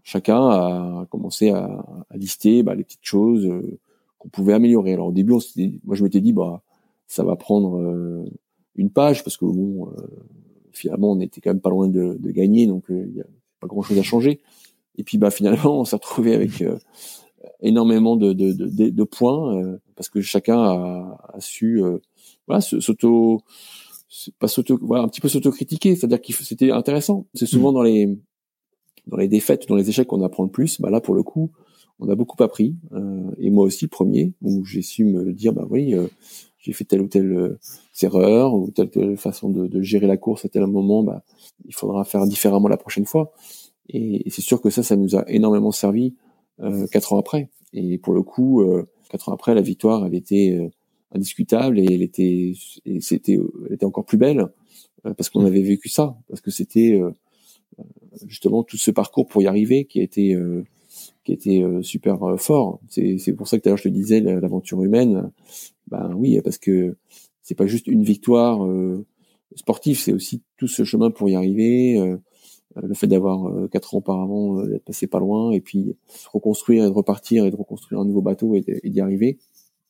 chacun a commencé à, à lister bah, les petites choses euh, qu'on pouvait améliorer. Alors au début, on moi je m'étais dit bah ça va prendre euh, une page parce que bon euh, finalement on était quand même pas loin de, de gagner donc il y a pas grand chose à changer. Et puis bah finalement on s'est retrouvé avec énormément de, de, de, de points parce que chacun a, a su voilà s'auto pas s'auto voilà un petit peu s'auto-critiquer c'est-à-dire que c'était intéressant c'est souvent mmh. dans les dans les défaites, dans les échecs qu'on apprend le plus, bah là pour le coup, on a beaucoup appris. Euh, et moi aussi le premier, où j'ai su me dire bah oui, euh, j'ai fait telle ou telle euh, erreur ou telle, telle façon de, de, gérer la course à tel moment, bah il faudra faire différemment la prochaine fois. Et, et c'est sûr que ça, ça nous a énormément servi euh, quatre ans après. Et pour le coup, euh, quatre ans après, la victoire, elle était indiscutable et elle était, et c'était, elle était encore plus belle parce qu'on avait vécu ça, parce que c'était justement tout ce parcours pour y arriver qui a été euh, qui a été euh, super euh, fort. C'est pour ça que tout à l'heure je te disais l'aventure humaine. Ben oui, parce que c'est pas juste une victoire sportive, c'est aussi tout ce chemin pour y arriver. le fait d'avoir quatre ans auparavant d'être passé pas loin et puis reconstruire et de repartir et de reconstruire un nouveau bateau et d'y arriver.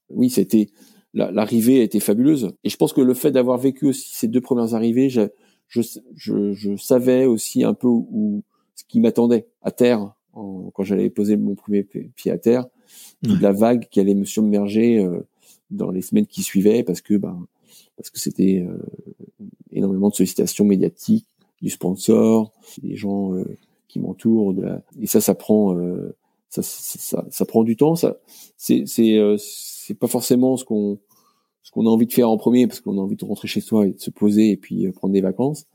Oui, c'était l'arrivée a été fabuleuse et je pense que le fait d'avoir vécu aussi ces deux premières arrivées, je, je, je, savais aussi un peu où, ce qui m'attendait à terre quand j'allais poser mon premier pied à terre, de la vague qui allait me submerger euh, dans les semaines qui suivaient parce que ben parce que c'était euh, énormément de sollicitations médiatiques du sponsor, des gens euh, qui m'entourent de la... et ça ça prend ça, ça, ça, prend du temps ça c'est c'est c'est pas forcément ce qu'on ce qu'on a envie de faire en premier parce qu'on a envie de rentrer chez soi et de se poser et puis euh, prendre des vacances.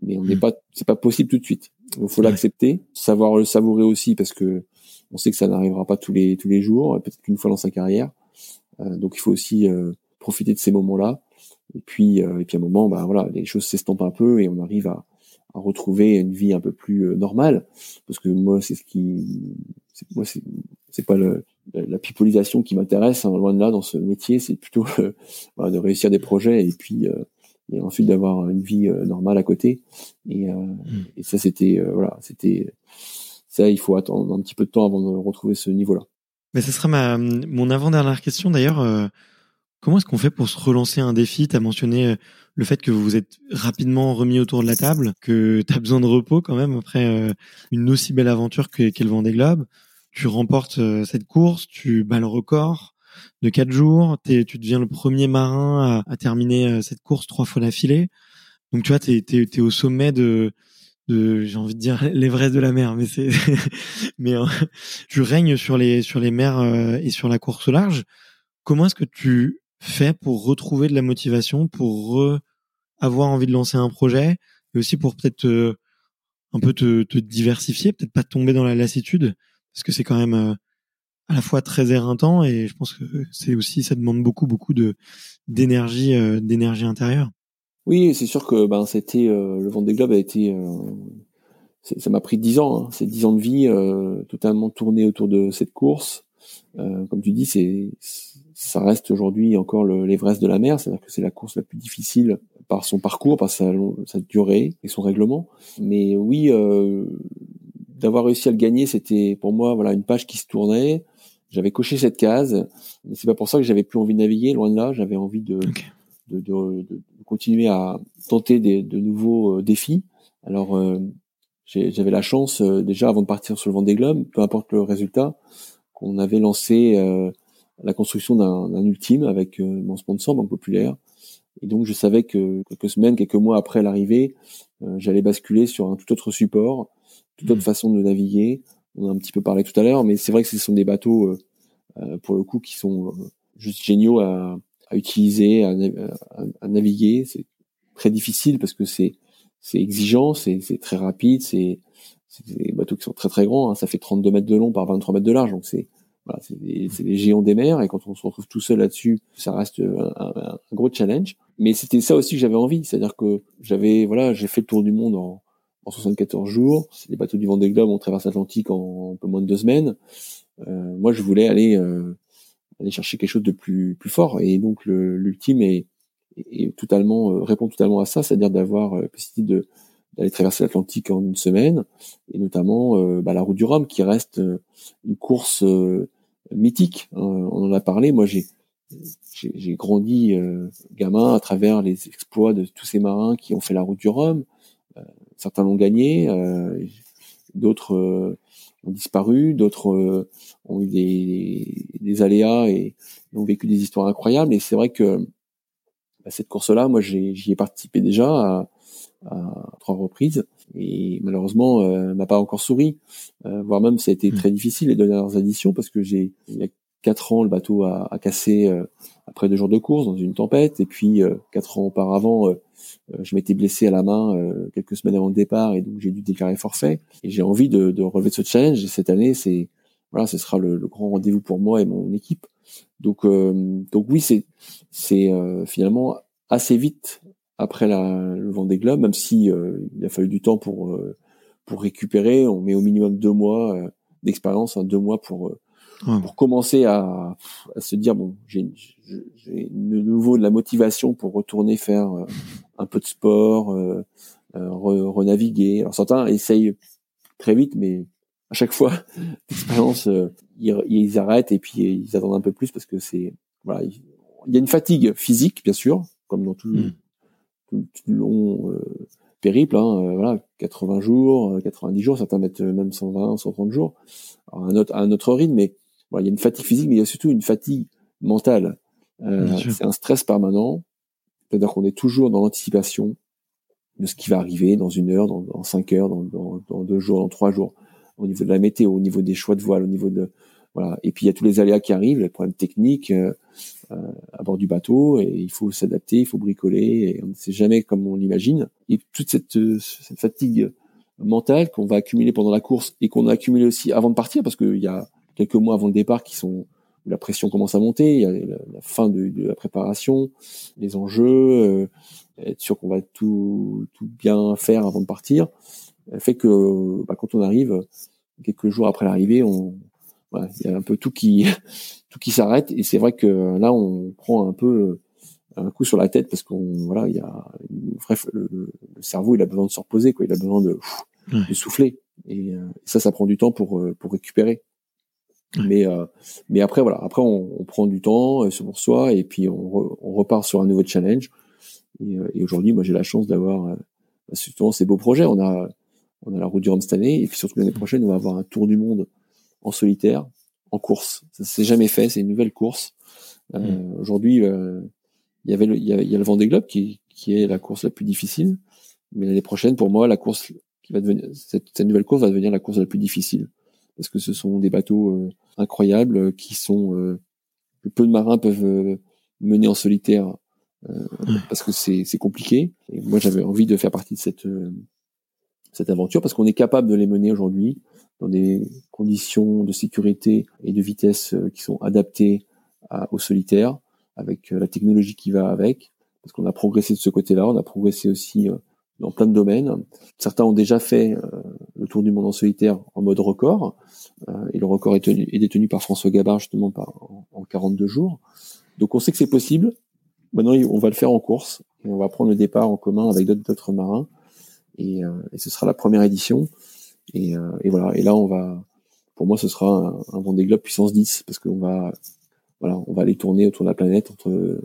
Mais on n'est mm. pas c'est pas possible tout de suite. Il faut l'accepter savoir le savourer aussi parce que on sait que ça n'arrivera pas tous les tous les jours peut-être qu'une fois dans sa carrière. Euh, donc il faut aussi euh, profiter de ces moments là et puis et puis à un moment bah voilà les choses s'estompent un peu et on arrive à, à retrouver une vie un peu plus normale. Parce que moi c'est ce qui moi c'est c'est pas le la pipolisation qui m'intéresse, hein, loin de là dans ce métier, c'est plutôt euh, de réussir des projets et puis euh, et ensuite d'avoir une vie euh, normale à côté. Et, mm. et ça, c'était voilà, c'était ça. Il faut attendre un petit peu de temps avant de retrouver ce niveau-là. Mais ce sera ma mon avant-dernière question d'ailleurs. comment est-ce qu'on fait pour se relancer un défi? Tu as mentionné le fait que vous vous êtes rapidement remis autour de la table, que tu as besoin de repos quand même après une aussi belle aventure qu'est le Vendée Globe tu remportes euh, cette course, tu bats le record de quatre jours, tu deviens le premier marin à, terminer euh, cette course trois fois d'affilée. Donc tu vois, tu es, au sommet de, de j'ai envie de dire l'Everest de la mer, mais c'est mais euh, tu règnes sur les sur les mers et sur la course large. Comment est-ce que tu fais pour retrouver de la motivation, pour avoir envie de lancer un projet, et aussi pour peut-être un peu te, te diversifier, peut-être pas tomber dans la lassitude? Parce que c'est quand même euh, à la fois très éreintant et je pense que c'est aussi ça demande beaucoup beaucoup de d'énergie euh, d'énergie intérieure. Oui, c'est sûr que ben c'était euh, le Vendée Globe a été ça m'a pris dix ans, hein. c'est dix ans de vie totalement tourné autour de cette course. comme tu dis, c'est ça reste aujourd'hui encore l'Everest de la mer, c'est-à-dire que c'est la course la plus difficile par son parcours, par sa, sa durée et son règlement. Mais oui, euh, d'avoir réussi à le gagner, c'était pour moi voilà une page qui se tournait. J'avais coché cette case, mais c'est pas pour ça que j'avais plus envie de naviguer. Loin de là, j'avais envie de, de, de, de, continuer à tenter des, de nouveaux euh, défis. Alors euh, j'avais la chance euh, déjà avant de partir sur le Vendée Globe, peu importe le résultat, qu'on avait lancé la construction d'un ultime avec mon sponsor Banque Populaire. Et donc je savais que quelques semaines, quelques mois après l'arrivée, j'allais basculer sur un tout autre support toute autre façon de naviguer. On a un petit peu parlé tout à l'heure, mais c'est vrai que ce sont des bateaux euh, euh, pour le coup qui sont euh, juste géniaux à, à utiliser, à, à, naviguer. C'est très difficile parce que c'est c'est exigeant, c'est très rapide, c'est des bateaux qui sont très très grands. Hein. Ça fait 32 mètres de long par 23 mètres de large, donc c'est voilà, c'est des, géants des mers et quand on se retrouve tout seul là-dessus, ça reste un, un, gros challenge. Mais c'était ça aussi que j'avais envie, c'est-à-dire que j'avais voilà, j'ai fait le tour du monde en, en 74 jours. Les bateaux du Vendée Globe, on traverse l'Atlantique en un peu moins de deux semaines. Euh, moi, je voulais aller euh, aller chercher quelque chose de plus plus fort et donc l'ultime est, est, totalement euh, répond totalement à ça, c'est-à-dire d'avoir la possibilité de d'aller traverser l'Atlantique en une semaine, et notamment euh, bah, la route du Rhum, qui reste euh, une course euh, mythique. Hein. on en a parlé. Moi, j'ai j'ai grandi gamin à travers les exploits de tous ces marins qui ont fait la route du Rhum. Certains l'ont gagné, d'autres ont disparu, d'autres ont eu des, des, aléas et, ont vécu des histoires incroyables. Et c'est vrai que bah, cette course-là, moi, j'y ai participé déjà à, à trois reprises et malheureusement euh, m'a pas encore souri euh, voire même ça a été hmm. très difficile les dernières éditions parce que j'ai il y a quatre ans le bateau a, a cassé euh, après deux jours de course dans une tempête. Et puis euh, quatre ans auparavant je m'étais blessé à la main quelques semaines avant le départ. Et donc j'ai dû déclarer forfait. Et j'ai envie de, de, relever ce challenge. Et cette année c'est voilà ce sera le, le grand rendez-vous pour moi et mon équipe. Donc donc oui c'est c'est finalement assez vite après la, le Vendée Globe, même si euh, il a fallu du temps pour euh, pour récupérer. On met au minimum deux mois euh, d'expérience, hein, deux mois pour pour commencer à, à, se dire bon, j'ai de nouveau de la motivation pour retourner faire un peu de sport, euh, renaviguer. Alors certains essayent très vite, mais à chaque fois, l'expérience, ils, ils, arrêtent et puis ils attendent un peu plus parce que c'est voilà, il y a une fatigue physique bien sûr, comme dans tout, mm. tout, long euh, périple, hein, euh, voilà, 80 jours, 90 euh, jours, certains mettent même 120, 130 jours, à un autre, à un autre rythme, mais voilà, il y a une fatigue physique, mais il y a surtout une fatigue mentale. c'est un stress permanent, c'est-à-dire qu'on est toujours dans l'anticipation de ce qui va arriver dans une heure, dans, dans cinq heures, dans, dans, dans, deux jours, dans trois jours, au niveau de la météo, au niveau des choix de voile, au niveau de voilà. Et puis il y a tous les aléas qui arrivent, les problèmes techniques euh, euh, à bord du bateau, et il faut s'adapter, il faut bricoler, et on ne sait jamais comme on l'imagine. Et toute cette, euh, cette fatigue mentale qu'on va accumuler pendant la course et qu'on a accumulé aussi avant de partir, parce qu'il y a quelques mois avant le départ qui sont où la pression commence à monter, il y a la, fin de, de, la préparation, les enjeux, euh, être sûr qu'on va tout, tout bien faire avant de partir, fait que bah, quand on arrive, quelques jours après l'arrivée, on, il y a un peu tout qui tout qui s'arrête. Et c'est vrai que là on prend un peu un coup sur la tête parce qu'on voilà il y a bref le, cerveau il a besoin de se reposer quoi. Il a besoin de, de souffler. Et, euh, ça ça prend du temps pour euh, pour récupérer mais euh, mais après voilà après on, on prend du temps c'est pour soi et puis on, on, repart sur un nouveau challenge et, et aujourd'hui moi j'ai la chance d'avoir surtout ces beaux projets on a on a la route du Rhum cette année et puis surtout l'année prochaine on va avoir un tour du monde en solitaire, en course. Ça s'est jamais fait, c'est une nouvelle course. Euh, hmm. Aujourd'hui, euh, il y avait il y, a, le Vendée Globe qui, qui est la course la plus difficile, mais l'année prochaine, pour moi, la course qui va devenir cette, cette, nouvelle course va devenir la course la plus difficile parce que ce sont des bateaux euh, incroyables qui sont que peu de marins peuvent mener en solitaire parce que c'est c'est compliqué. Et moi, j'avais envie de faire partie de cette cette aventure parce qu'on est capable de les mener aujourd'hui dans des conditions de sécurité et de vitesse euh, qui sont adaptées au solitaire, avec euh, la technologie qui va avec, parce qu'on a progressé de ce côté-là, on a progressé aussi euh, dans plein de domaines. Certains ont déjà fait le tour du monde en solitaire en mode record, et le record est, est détenu par François Gabard justement par, en, 42 jours. Donc on sait que c'est possible. Maintenant, on va le faire en course, et on va prendre le départ en commun avec d'autres marins, et, et ce sera la première édition. Et, euh, et, voilà. Et là, on va, pour moi, ce sera un, un Vendée Globe puissance 10 parce qu'on va, voilà, on va aller tourner autour de la planète entre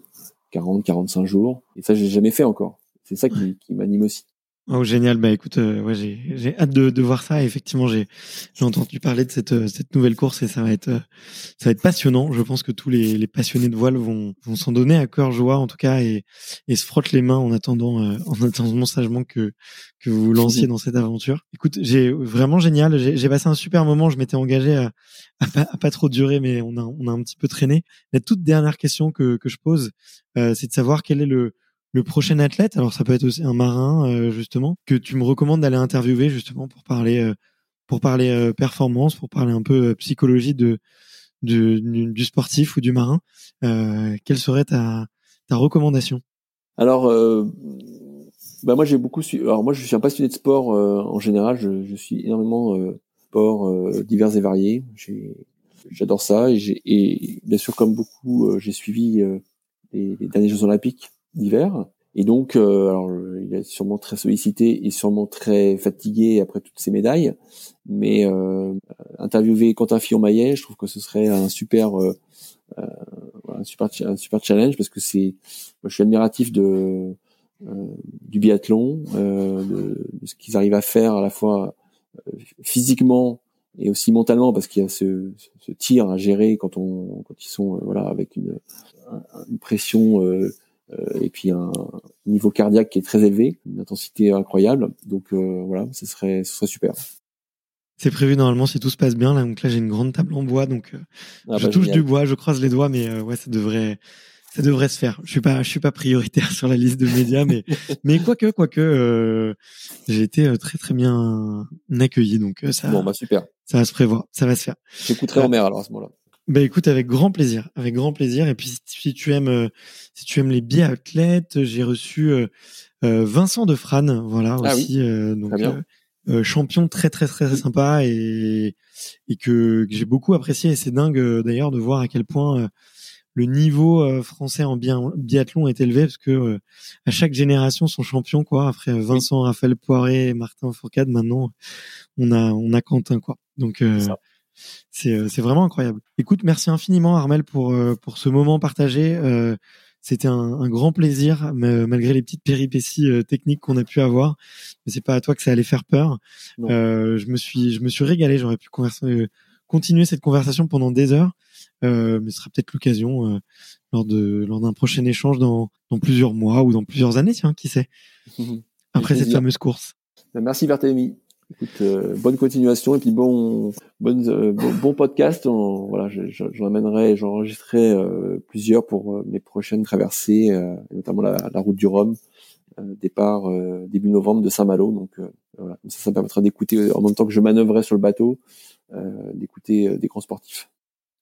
40, 45 jours. Et ça, j'ai jamais fait encore. C'est ça qui, qui m'anime aussi. Oh génial, bah écoute, euh, ouais, j'ai j'ai hâte de, de voir ça. effectivement, j'ai j'ai entendu parler de cette euh, cette nouvelle course et ça va être euh, ça va être passionnant. Je pense que tous les, les passionnés de voile vont vont s'en donner à cœur joie en tout cas et et se frottent les mains en attendant en attendant sagement que que vous vous lanciez dans cette aventure. Écoute, j'ai vraiment génial. J'ai passé un super moment. Je m'étais engagé à, à pas, à, pas, trop durer, mais on a on a un petit peu traîné. La toute dernière question que que je pose, c'est de savoir quel est le le prochain athlète, alors ça peut être aussi un marin euh, justement, que tu me recommandes d'aller interviewer justement pour parler euh, pour parler euh, performance, pour parler un peu psychologie de du, du, sportif ou du marin, quelle serait ta, ta recommandation? Alors, bah moi j'ai beaucoup suivi. Alors moi je suis un passionné de sport en général. Je, je suis énormément sports divers et variés. J'adore ça et, et bien sûr comme beaucoup j'ai suivi les, les derniers Jeux Olympiques d'hiver. Et donc, euh, alors, il est sûrement très sollicité et sûrement très fatigué après toutes ces médailles. Mais euh, interviewer Quentin Fillon-Maillet, je trouve que ce serait un super, euh, euh un super, un super challenge parce que c'est, moi, je suis admiratif de euh, du biathlon, de, de, ce qu'ils arrivent à faire à la fois physiquement et aussi mentalement parce qu'il y a ce, ce, tir à gérer quand on, quand ils sont, voilà, avec une, une pression euh, et puis un niveau cardiaque qui est très élevé, une intensité incroyable. Donc euh, voilà, ce serait, ce serait super. C'est prévu normalement si tout se passe bien. Là, donc là, j'ai une grande table en bois, donc euh, ah je bah, touche du bois, je croise les doigts, mais ouais, ça devrait, ça devrait se faire. Je suis pas, je suis pas prioritaire sur la liste de médias, mais mais quoique, quoique, euh, j'ai été très très bien accueilli, donc ça. Bon bah super. Ça va se prévoir, ça va se faire. J'écouterai en mer alors à ce moment-là. Bah écoute, avec grand plaisir, avec grand plaisir. Et puis si tu aimes, euh, si tu aimes les biathlètes, j'ai reçu euh, euh, Vincent de Frane, voilà ah aussi, donc champion très très très, sympa et et que, que j'ai beaucoup apprécié. Et c'est dingue d'ailleurs de voir à quel point le niveau français en biathlon est élevé parce que à chaque génération son champion quoi. Après Vincent, Raphaël Poiré, Martin Fourcade, maintenant on a on a Quentin quoi. Donc euh, c'est vraiment incroyable. Écoute, merci infiniment Armel pour euh, pour ce moment partagé. Euh, c'était un, un, grand plaisir, malgré les petites péripéties techniques qu'on a pu avoir. Mais c'est pas à toi que ça allait faire peur. je me suis je me suis régalé. J'aurais pu converser, continuer cette conversation pendant des heures, mais ce sera peut-être l'occasion lors de lors d'un prochain échange dans dans plusieurs mois ou dans plusieurs années, tiens, qui sait. Après cette fameuse course. Merci Barthélemy. Euh, bonne continuation et puis bon, euh, bon, podcast. On, voilà, j'en amènerai, j'enregistrerai euh, plusieurs pour mes prochaines traversées, notamment la, route du Rhum, départ début novembre de Saint-Malo. Donc voilà, ça, ça me permettra d'écouter en même temps que je manœuvrais sur le bateau, d'écouter des grands sportifs.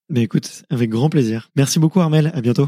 Mais écoute, avec grand plaisir. Merci beaucoup Armel. À bientôt.